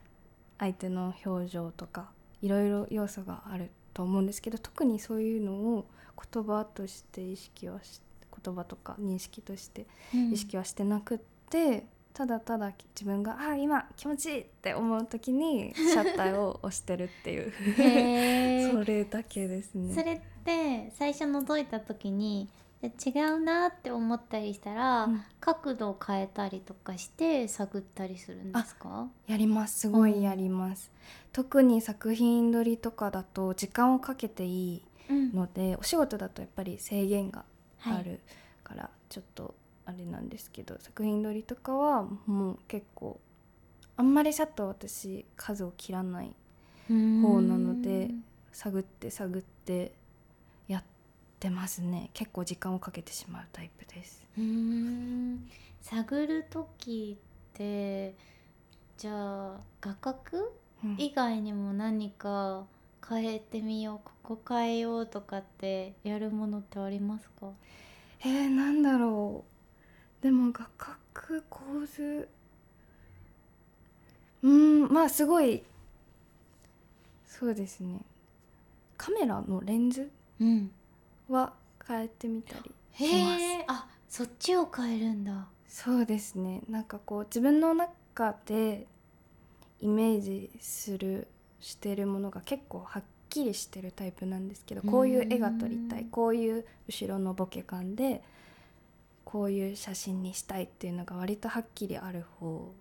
相手の表情とかいろいろ要素があると思うんですけど特にそういうのを言葉として意識はし言葉とか認識として意識はしてなくって、ただただ自分が「あ今気持ちいい!」って思う時にシャッターを押してるっていう それだけですね。それって最初覗いた時にえ違うなって思ったりしたら、うん。角度を変えたりとかして探ったりするんですか？やります。すごいやります。特に作品撮りとかだと時間をかけていいうん。のでお仕事だとやっぱり制限がはい。あるからちょっとあれなんですけど、作品撮りとかはもう結構あんまりシャッター私数を切らない方なので探って探ってやってますね。結構時間をかけてしまうタイプです。うーん。探る時ってじゃあ画角うん。以外にも何か変えてみようここ変えようとかってやるものってありますか？えー、なんだろう。でも画角構図。うーんまあすごい。そうですね。カメラのレンズ？うんは変えてみたりしへます。えあそっちを変えるんだ。そうですね。なんかこう自分の中でイメージするしてるものが結構はっきりしてるタイプなんですけどこういう絵が撮りたいうんこういう後ろのボケ感でこういう写真にしたいっていうのが割とはっきりある方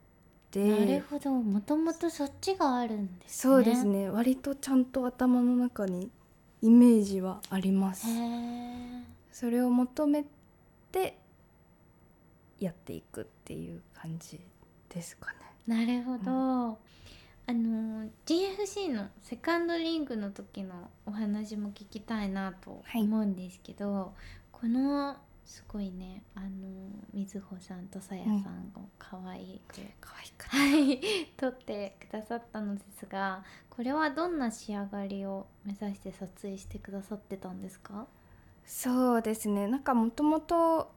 で。なるほど。もともとそっちがあるんですね。そうですね。割とちゃんと頭の中にイメージはあります。それを求めてやっていくっていう感じですかね。なるほど、あの GFC のセカンドリングの時のお話も聞きたいなとはい思うんですけど、このすごいね。あの瑞穂さんとさやさんを可愛く、可愛くはい撮ってくださったのですがこれはどんな仕上がりを目指して撮影してくださってたんですか？そうですね。なんかもともと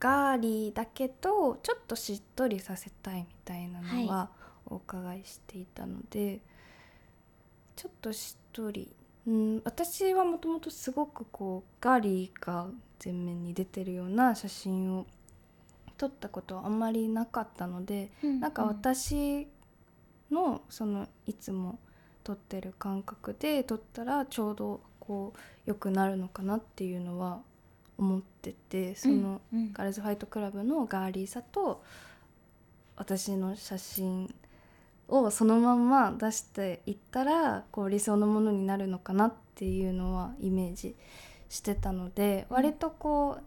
ガーリーだけどちょっとしっとりさせたいみたいなのはお伺いしていたので、ちょっとしっとり、うん、私はもともとすごくこうガーリーが前面に出てるような写真を撮ったことはあんまりなかったので、なんか私のそのいつも撮ってる感覚で撮ったらちょうどこう良くなるのかなっていうのは思っててそのうんうん。ガールズファイトクラブのガーリーさと私の写真をそのまんま出していったらこう理想のものになるのかなっていうのはイメージしてたのでうん。割とこ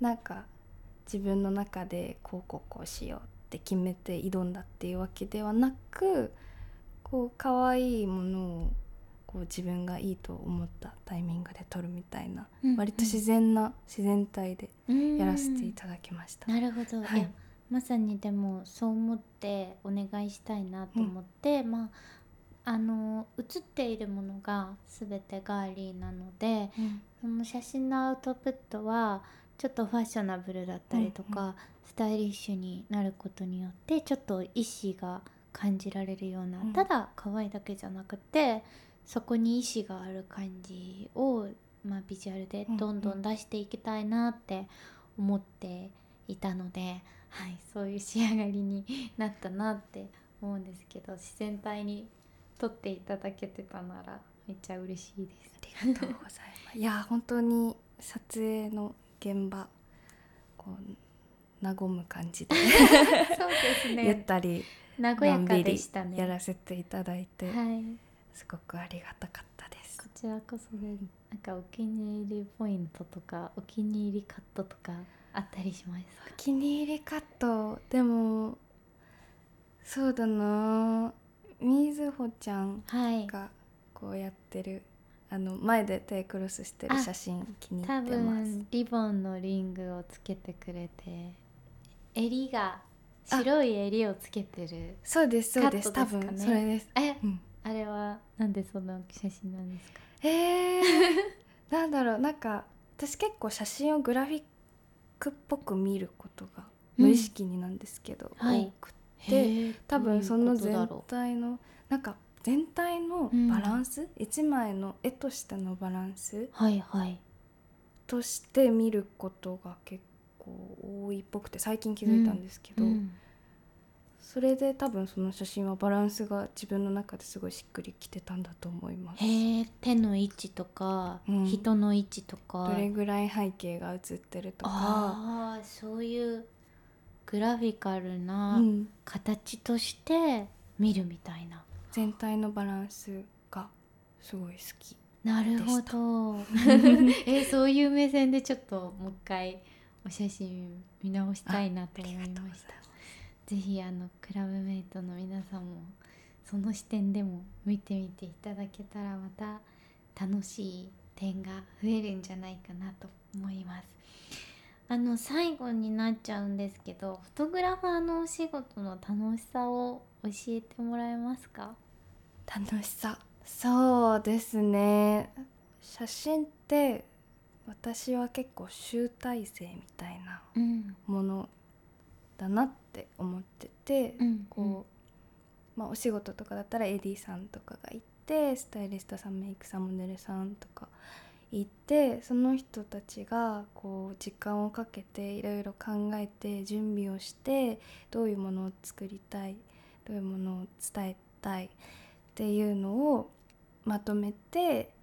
うなんか自分の中でこうこうこうしようって決めて挑んだっていうわけではなくこう可愛いものをこう自分がいいと思ったタイミングで撮るみたいなうん割と自然な自然体でうんやらせていただきました。なるほど、はいまさにでもそう思ってお願いしたいなと思って、まああの写っているものが全てガーリーなのでその写真のアウトプットはちょっとファッショナブルだったりとか、うんスタイリッシュになることによってちょっと意志が感じられるような、うん。ただ可愛いだけじゃなくてそこに意志がある感じを、まあ、ビジュアルでどんどん。出していきたいなって思っていたので、はい、そういう仕上がりになったなって思うんですけど自然体に撮っていただけてたならめっちゃ嬉しいです。ありがとうございます。いや本当に撮影の現場こう和む感じで、そうですゆっね。たり和やかでしたね。やらせていただいて、はい。すごくありがたかったですこ。ちらこそでなんかお気に入りポイントとかお気に入りカットとかあったりしますお気に入りカット。でもそうだな。みずほちゃんかはい。がこうやってるあの前で手クロスしてる写真気に入多ってます。分リボンのリングをつけてくれて襟が白い襟をつけてるそうですそうです。多分それです、えうん、あれはなんでその写真なんですか？えー、なんだろう。なんか私結構写真をグラフィックっぽく見ることが無意識になんですけど、はい。多くてへー。多分その全体のなんか全体のバランス、一枚の絵としてのバランスうはいはい。として見ることが結構多いっぽくて最近気づいたんですけど、うんそれで多分その写真はバランスが自分の中ですごいしっくりきてたんだと思います。へえ手の位置とか、うん。人の位置とか。どれぐらい背景が映ってるとか、ああそういうグラフィカルなうん。形として見るみたいな、全体のバランスがすごい好き。なるほど。えそういう目線でちょっともう一回お写真見直したいなと思いましたぜひあのクラブメイトの皆さんもその視点でも見てみていただけたらまた楽しい点が増えるんじゃないかなと思います。あの最後になっちゃうんですけどフォトグラファーのお仕事の楽しさを教えてもらえますか？楽しさ？そうですね。写真って私は結構集大成みたいなうん。ものだなって思ってて、うんこう、まあ、お仕事とかだったら AD さんとかがいてスタイリストさんメイクさんモデルさんとかいてその人たちがこう時間をかけていろいろ考えて準備をしてどういうものを作りたいどういうものを伝えたいっていうのをまとめて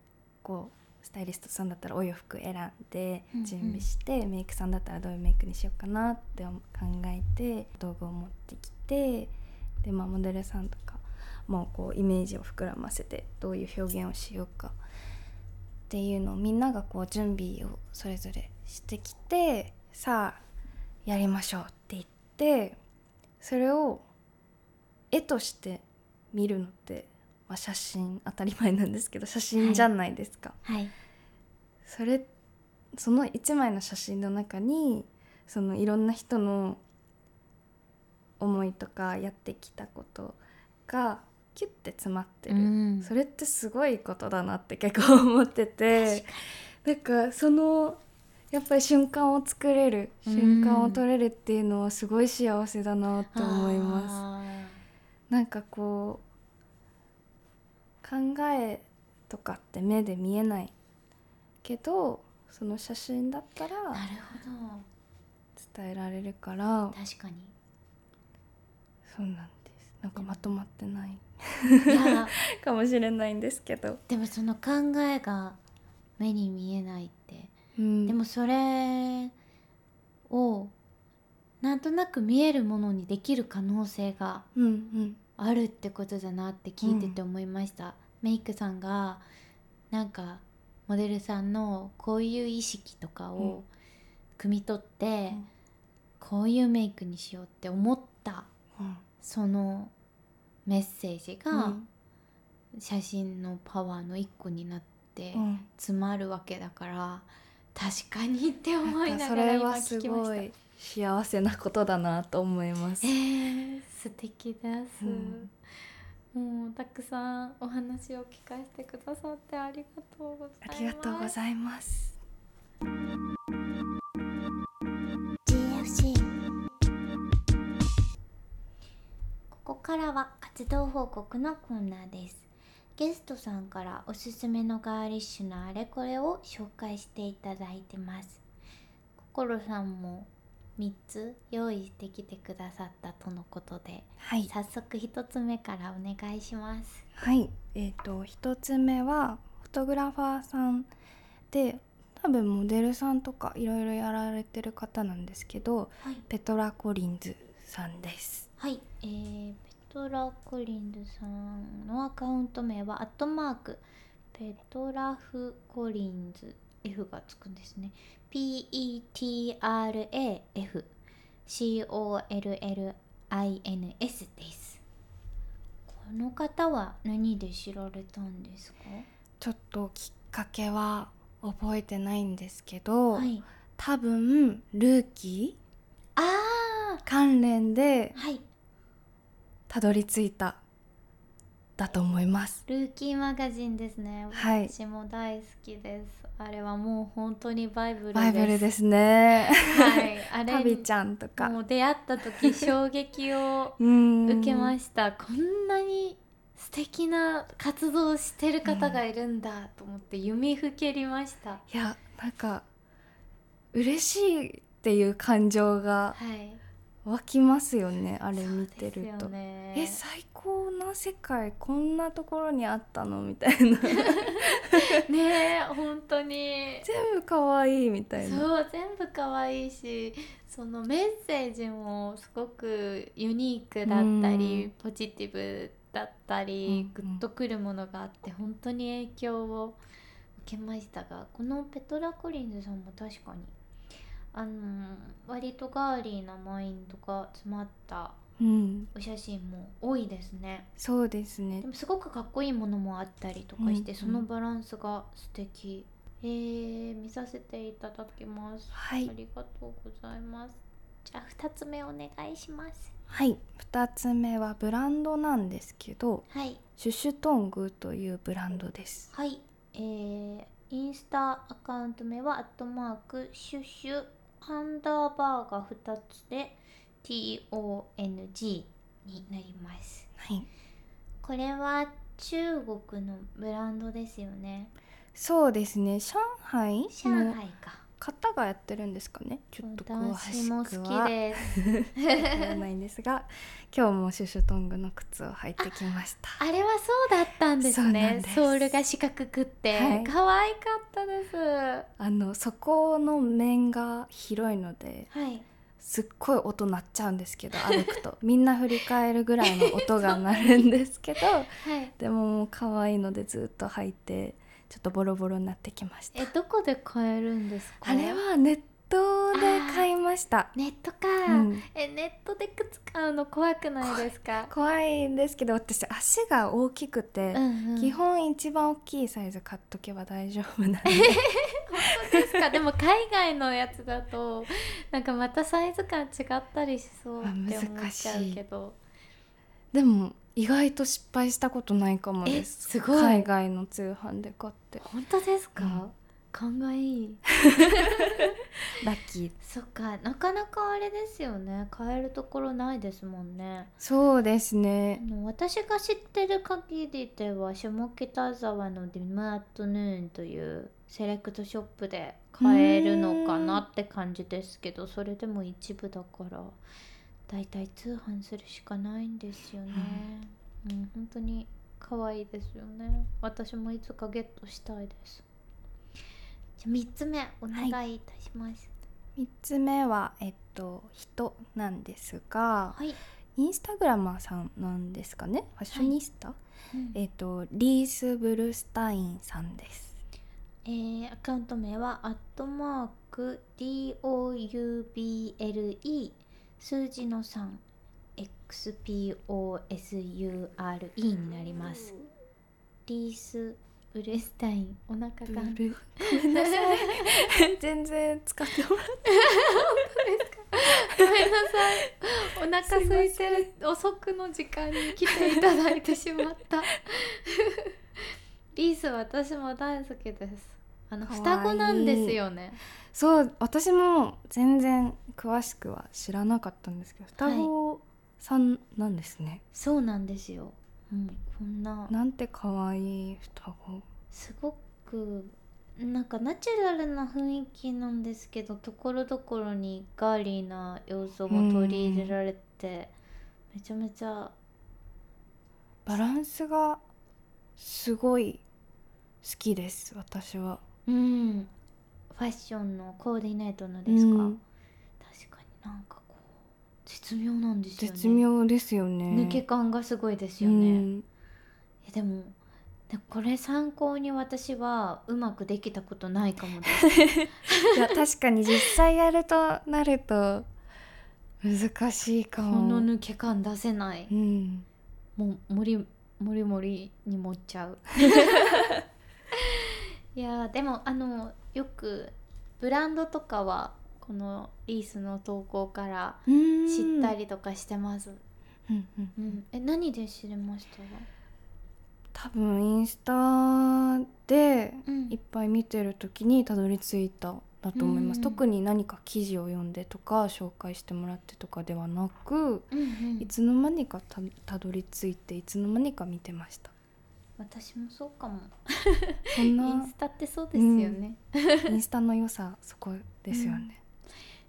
こうスタイリストさんだったらお洋服選んでうんうん。準備して、メイクさんだったらどういうメイクにしようかなって考えて道具を持ってきてで、まあ、モデルさんとかもこうイメージを膨らませてどういう表現をしようかっていうのをみんながこう準備をそれぞれしてきてさあやりましょうって言ってそれを絵として見るのって、まあ、写真当たり前なんですけど写真じゃないですか。はい。それその一枚の写真の中にそのいろんな人の思いとかやってきたことがキュッて詰まってる、うん。それってすごいことだなって結構思ってて。なんかそのやっぱり瞬間を作れるうん瞬間を撮れるっていうのはすごい幸せだなと思います。あなんかこう考えとかって目で見えないけどその写真だったらーなるほ伝えられるからど確かに。そうなんです。なんかまとまってない。かもしれないんですけど、でもその考えが目に見えないって。うん、でもそれをなんとなく見えるものにできる可能性がうんうんあるってことだなって聞いてて思いました、メイクさんがなんかモデルさんのこういう意識とかうん。を汲み取って、うん。こういうメイクにしようって思ったうん。そのメッセージがうん。写真のパワーの一個になってうん。詰まるわけだから確かにって思いながら今それはす聞きました。幸せなことだなと思います。え。ー、素敵です、うん。もうたくさんお話を聞かせてくださってありがとうございます。ありがとうございます。GFC ここからは活動報告のコーナーです。ゲストさんからおすすめのガーリッシュなあれこれを紹介していただいてます。心さんも3つ用意してきてくださったとのことではい。早速1つ目からお願いします。はい。えっ、と一つ目はフォトグラファーさんで多分モデルさんとかいろいろやられてる方なんですけどはい。ペトラ・コリンズさんです。はい、えー、ペトラ・コリンズさんのアカウント名はアットマークペトラフ・コリンズ F がつくんですね PETRAF COLLINS です。この方は何で知られたんですか？ちょっときっかけは覚えてないんですけど、はい。多分ルーキあー。関連でーはい。たどり着いただと思います。ルーキーマガジンですね、はい。私も大好きです。あれはもう本当にバイブルです。バイブルですね。はい。あれタビちゃんとか。もう出会った時衝撃を うん。受けました。こんなに素敵な活動をしてる方がいるんだと思って夢ふけりました、いやなんか嬉しいっていう感情がはい湧きますよねあれ見てると、ねえ最高な世界こんなところにあったのみたいな。ねえ本当に。全部可愛いみたいな。そう全部可愛いしそのメッセージもすごくユニークだったり、うん。ポジティブだったり、グッとくるものがあって本当に影響を受けましたがこのペトラ・コリンズさんも確かにあの割とガーリーなマインドが詰まったうん。お写真も多いですね。そうですね。でもすごくかっこいいものもあったりとかして、うんそのバランスが素敵。えー、見させていただきます。はい。ありがとうございます。じゃあ2つ目お願いします。はい。2つ目はブランドなんですけどはい。シュシュトングというブランドです。はい。えー、インスタアカウント名はアットマークシュシュアンダーバーが2つで TONG になります。はいこれは中国のブランドですよね。そうですね上海？上の海か。方がやってるんですかね？ちょっと詳しく好はきです。わからないんですが今日もシュシュトングの靴を履いてきました。あれはそうだったんですね。ソールが四角くって、はい。可愛かったです。あのそこの面が広いのではい。すっごい音鳴っちゃうんですけど歩くと。みんな振り返るぐらいの音が鳴るんですけど はい。でももう可愛いのでずっと履いてちょっとボロボロになってきました。えどこで買えるんですか？あれはネットで買いました。ネットか、うん。えネットで靴買うの怖くないですか？怖いんですけど私足が大きくて、うんうん。基本一番大きいサイズ買っとけば大丈夫なんで。本当ですか？でも海外のやつだとなんかまたサイズ感違ったりしそうって思っちゃうけど。でも意外と失敗したことないかもです。えすごい。海外の通販で買って。本当ですか、うん。勘がいい。ラッキー。そっかなかなかあれですよね。買えるところないですもんね。そうですあねの私が知ってる限りでは下北沢のディムアットヌーンというセレクトショップで買えるのかなって感じですけどそれでも一部だからだいたい通販するしかないんですよね。うん、本当に可愛いですよね。私もいつかゲットしたいです。じゃあ3つ目お願いいたします。3つ目はえっと人なんですがはい、インスタグラマーさんなんですかね？ファッショニスタ、うん。えっとリース・ブルスタインさんです。えーアカウント名はアットマーク DOUBLE 数字の 3XPOSURE になります。リース・ブレスタインお腹が。ブル。ごめんなさい全然使ってもらっごめんなさい。お腹空いてる遅くの時間に来ていただいてしまった。リース私も大好きですあの双子なんですよね。そう私も全然詳しくは知らなかったんですけど双子さんなんですね、そうなんですよ、うん、こんな。なんて可愛い双子。すごくなんかナチュラルな雰囲気なんですけどところどころにガーリーな要素も取り入れられて、めちゃめちゃバランスがすごい好きです私はうん。ファッションのコーディネートのですか、うん。確かになんかこう絶妙なんですよね。絶妙ですよね。抜け感がすごいですようね、ん。えでもでこれ参考に私はうまくできたことないかも いや確かに実際やるとなると難しいかこもの抜け感出せない。うん。もうもりもりもりに盛っちゃう いやーでもあのよくブランドとかはこのリースの投稿から知ったりとかしてます、うんうんうん、え何で知りました？多分インスタでうんいっぱい見てる時にたどり着いただと思います、うん。特に何か記事を読んでとか紹介してもらってとかではなく、うんうん。いつの間にかたたどり着いていつの間にか見てました私もそうかも。そんインなスタってそうですよね、インスタの良さそこですよね、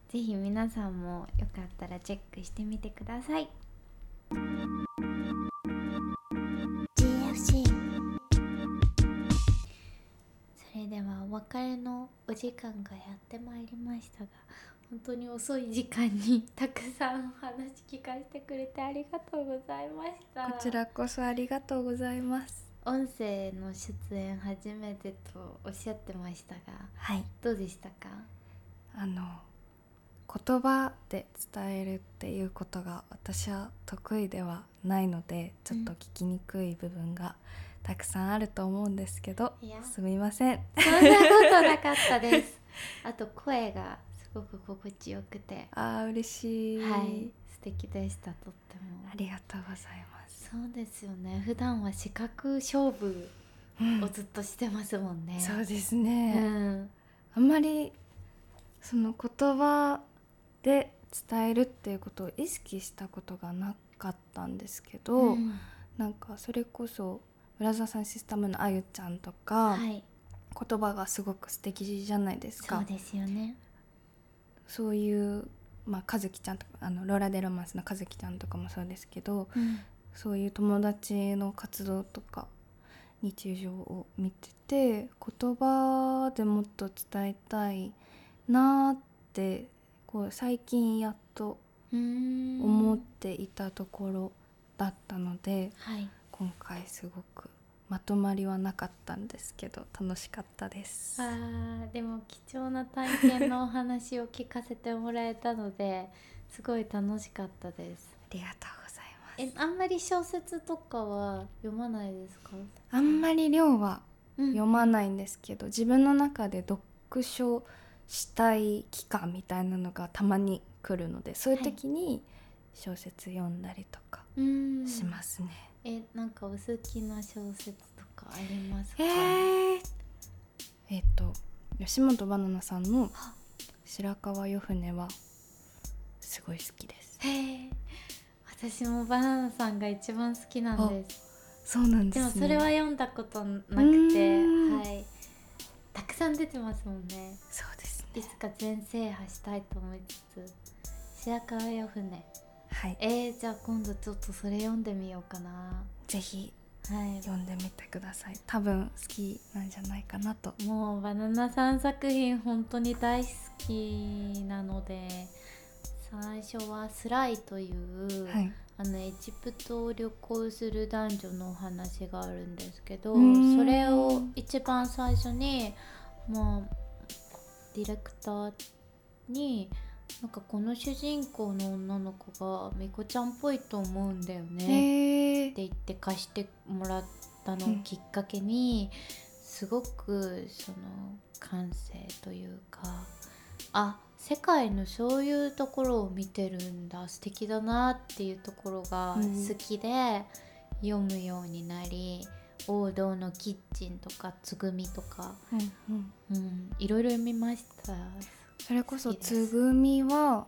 ぜひ皆さんもよかったらチェックしてみてください。GFC それではお別れのお時間がやってまいりましたが本当に遅い時間にたくさんお話聞かせてくれてありがとうございました。こちらこそありがとうございます音声の出演初めてとおっしゃってましたがはい。どうでしたか？あの言葉で伝えるっていうことが私は得意ではないのでちょっと聞きにくい部分がたくさんあると思うんですけどいや。すみません。そんなことなかったです。あと声がすごく心地よくて。あー嬉しい、はい。素敵でしたとっても。ありがとうございます、そうですよね。普段は視覚勝負うん。をずっとしてますもんね、そうですうね、ん。あんまりその言葉で伝えるっていうことを意識したことがなかったんですけど、うん。なんかそれこそブラザーさんシステムのあゆちゃんとか、はい。言葉がすごく素敵じゃないですか。そうですよね。そういう、まあ、和樹ちゃんとかあのローラ・デ・ロマンスの和樹ちゃんとかもそうですけどうんそういう友達の活動とか日常を見てて言葉でもっと伝えたいなーってこう最近やっとうん思っていたところだったので、はい今回すごくまとまりはなかったんですけど楽しかったです。あーでも貴重な体験のお話を聞かせてもらえたのですごい楽しかったです ありがとう。えあんまり小説とかは読まないですか、あんまり量はうん。読まないんですけど、自分の中で読書したい期間みたいなのがたまに来るのでそういう時に小説読んだりとかうん。しますね。えなんかお好きな小説とかありますか、えー。えっと吉本ばななさんの「白川よ船」はすごい好きです。へえ私もバナナさんが一番好きなんですそうなんでですもね。それは読んだことなくてうんはいたくさん出てますもんねそうですね。いつか全制覇したいと思いつつ白川よ船はい。えー、じゃあ今度ちょっとそれ読んでみようかなぜひはい読んでみてください。多分好きなんじゃないかなと。もうバナナさん作品本当に大好きなので最初は「スライ」という、はい。あのエジプトを旅行する男女のお話があるんですけどそれを一番最初にまあディレクターになんかこの主人公の女の子がみこちゃんっぽいと思うんだよねって言って貸してもらったのをきっかけに、すごくその感性というかあ世界のそういうところを見てるんだ素敵だなっていうところがうん。好きで読むようになり、王道のキッチンとかつぐみとか、うんうん。うん、いろいろ読みました。それこそつぐみは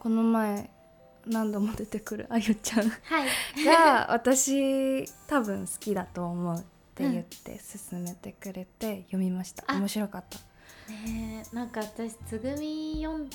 この前何度も出てくるあゆちゃん。はい、が私多分好きだと思ってって言って勧めてくれて読みました、あ面白かったね。えなんか私つぐみ読ん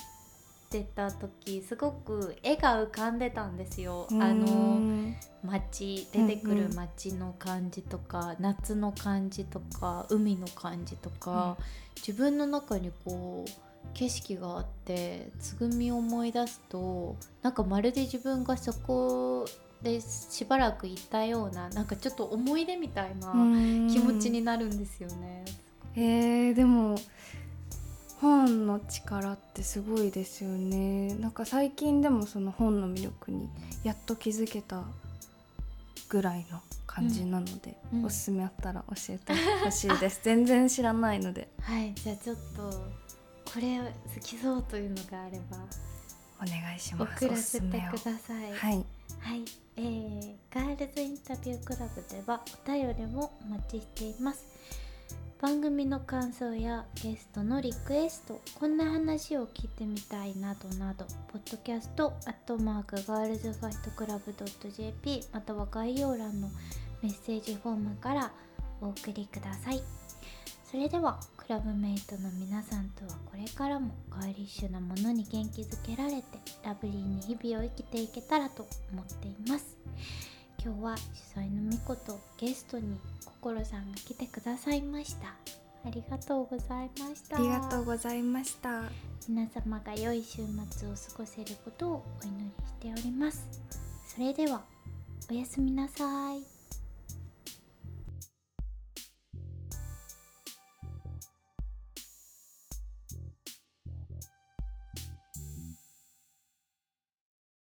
でた時すごく絵が浮かんでたんですよ。あうのん。街出てくるうんうん。街の感じとか、夏の感じとか海の感じとか、自分の中にこう景色があってつぐみを思い出すとなんかまるで自分がそこでしばらくいたようななんかちょっと思い出みたいな気持ちになるんですよね。えー、でも本の力ってすごいですよね。なんか最近でもその本の魅力にやっと気づけたぐらいの感じなので、うんうん。おすすめあったら教えてほしいです。全然知らないので。はい。じゃあちょっとこれ好きそうというのがあれば。お願いします。送らせてください。はい。はい、えー、ガールズインタビュークラブではお便りもお待ちしています番組の感想やゲストのリクエストこんな話を聞いてみたいなどなどポッドキャストアットマークガールズファイトクラブ .jp または概要欄のメッセージフォームからお送りください。それではクラブメイトの皆さんとはこれからもガーリッシュなものに元気づけられてラブリーに日々を生きていけたらと思っています。今日は主催のみことゲストに心さんが来てくださいました。ありがとうございました。ありがとうございました。皆様が良い週末を過ごせることをお祈りしております。それではおやすみなさい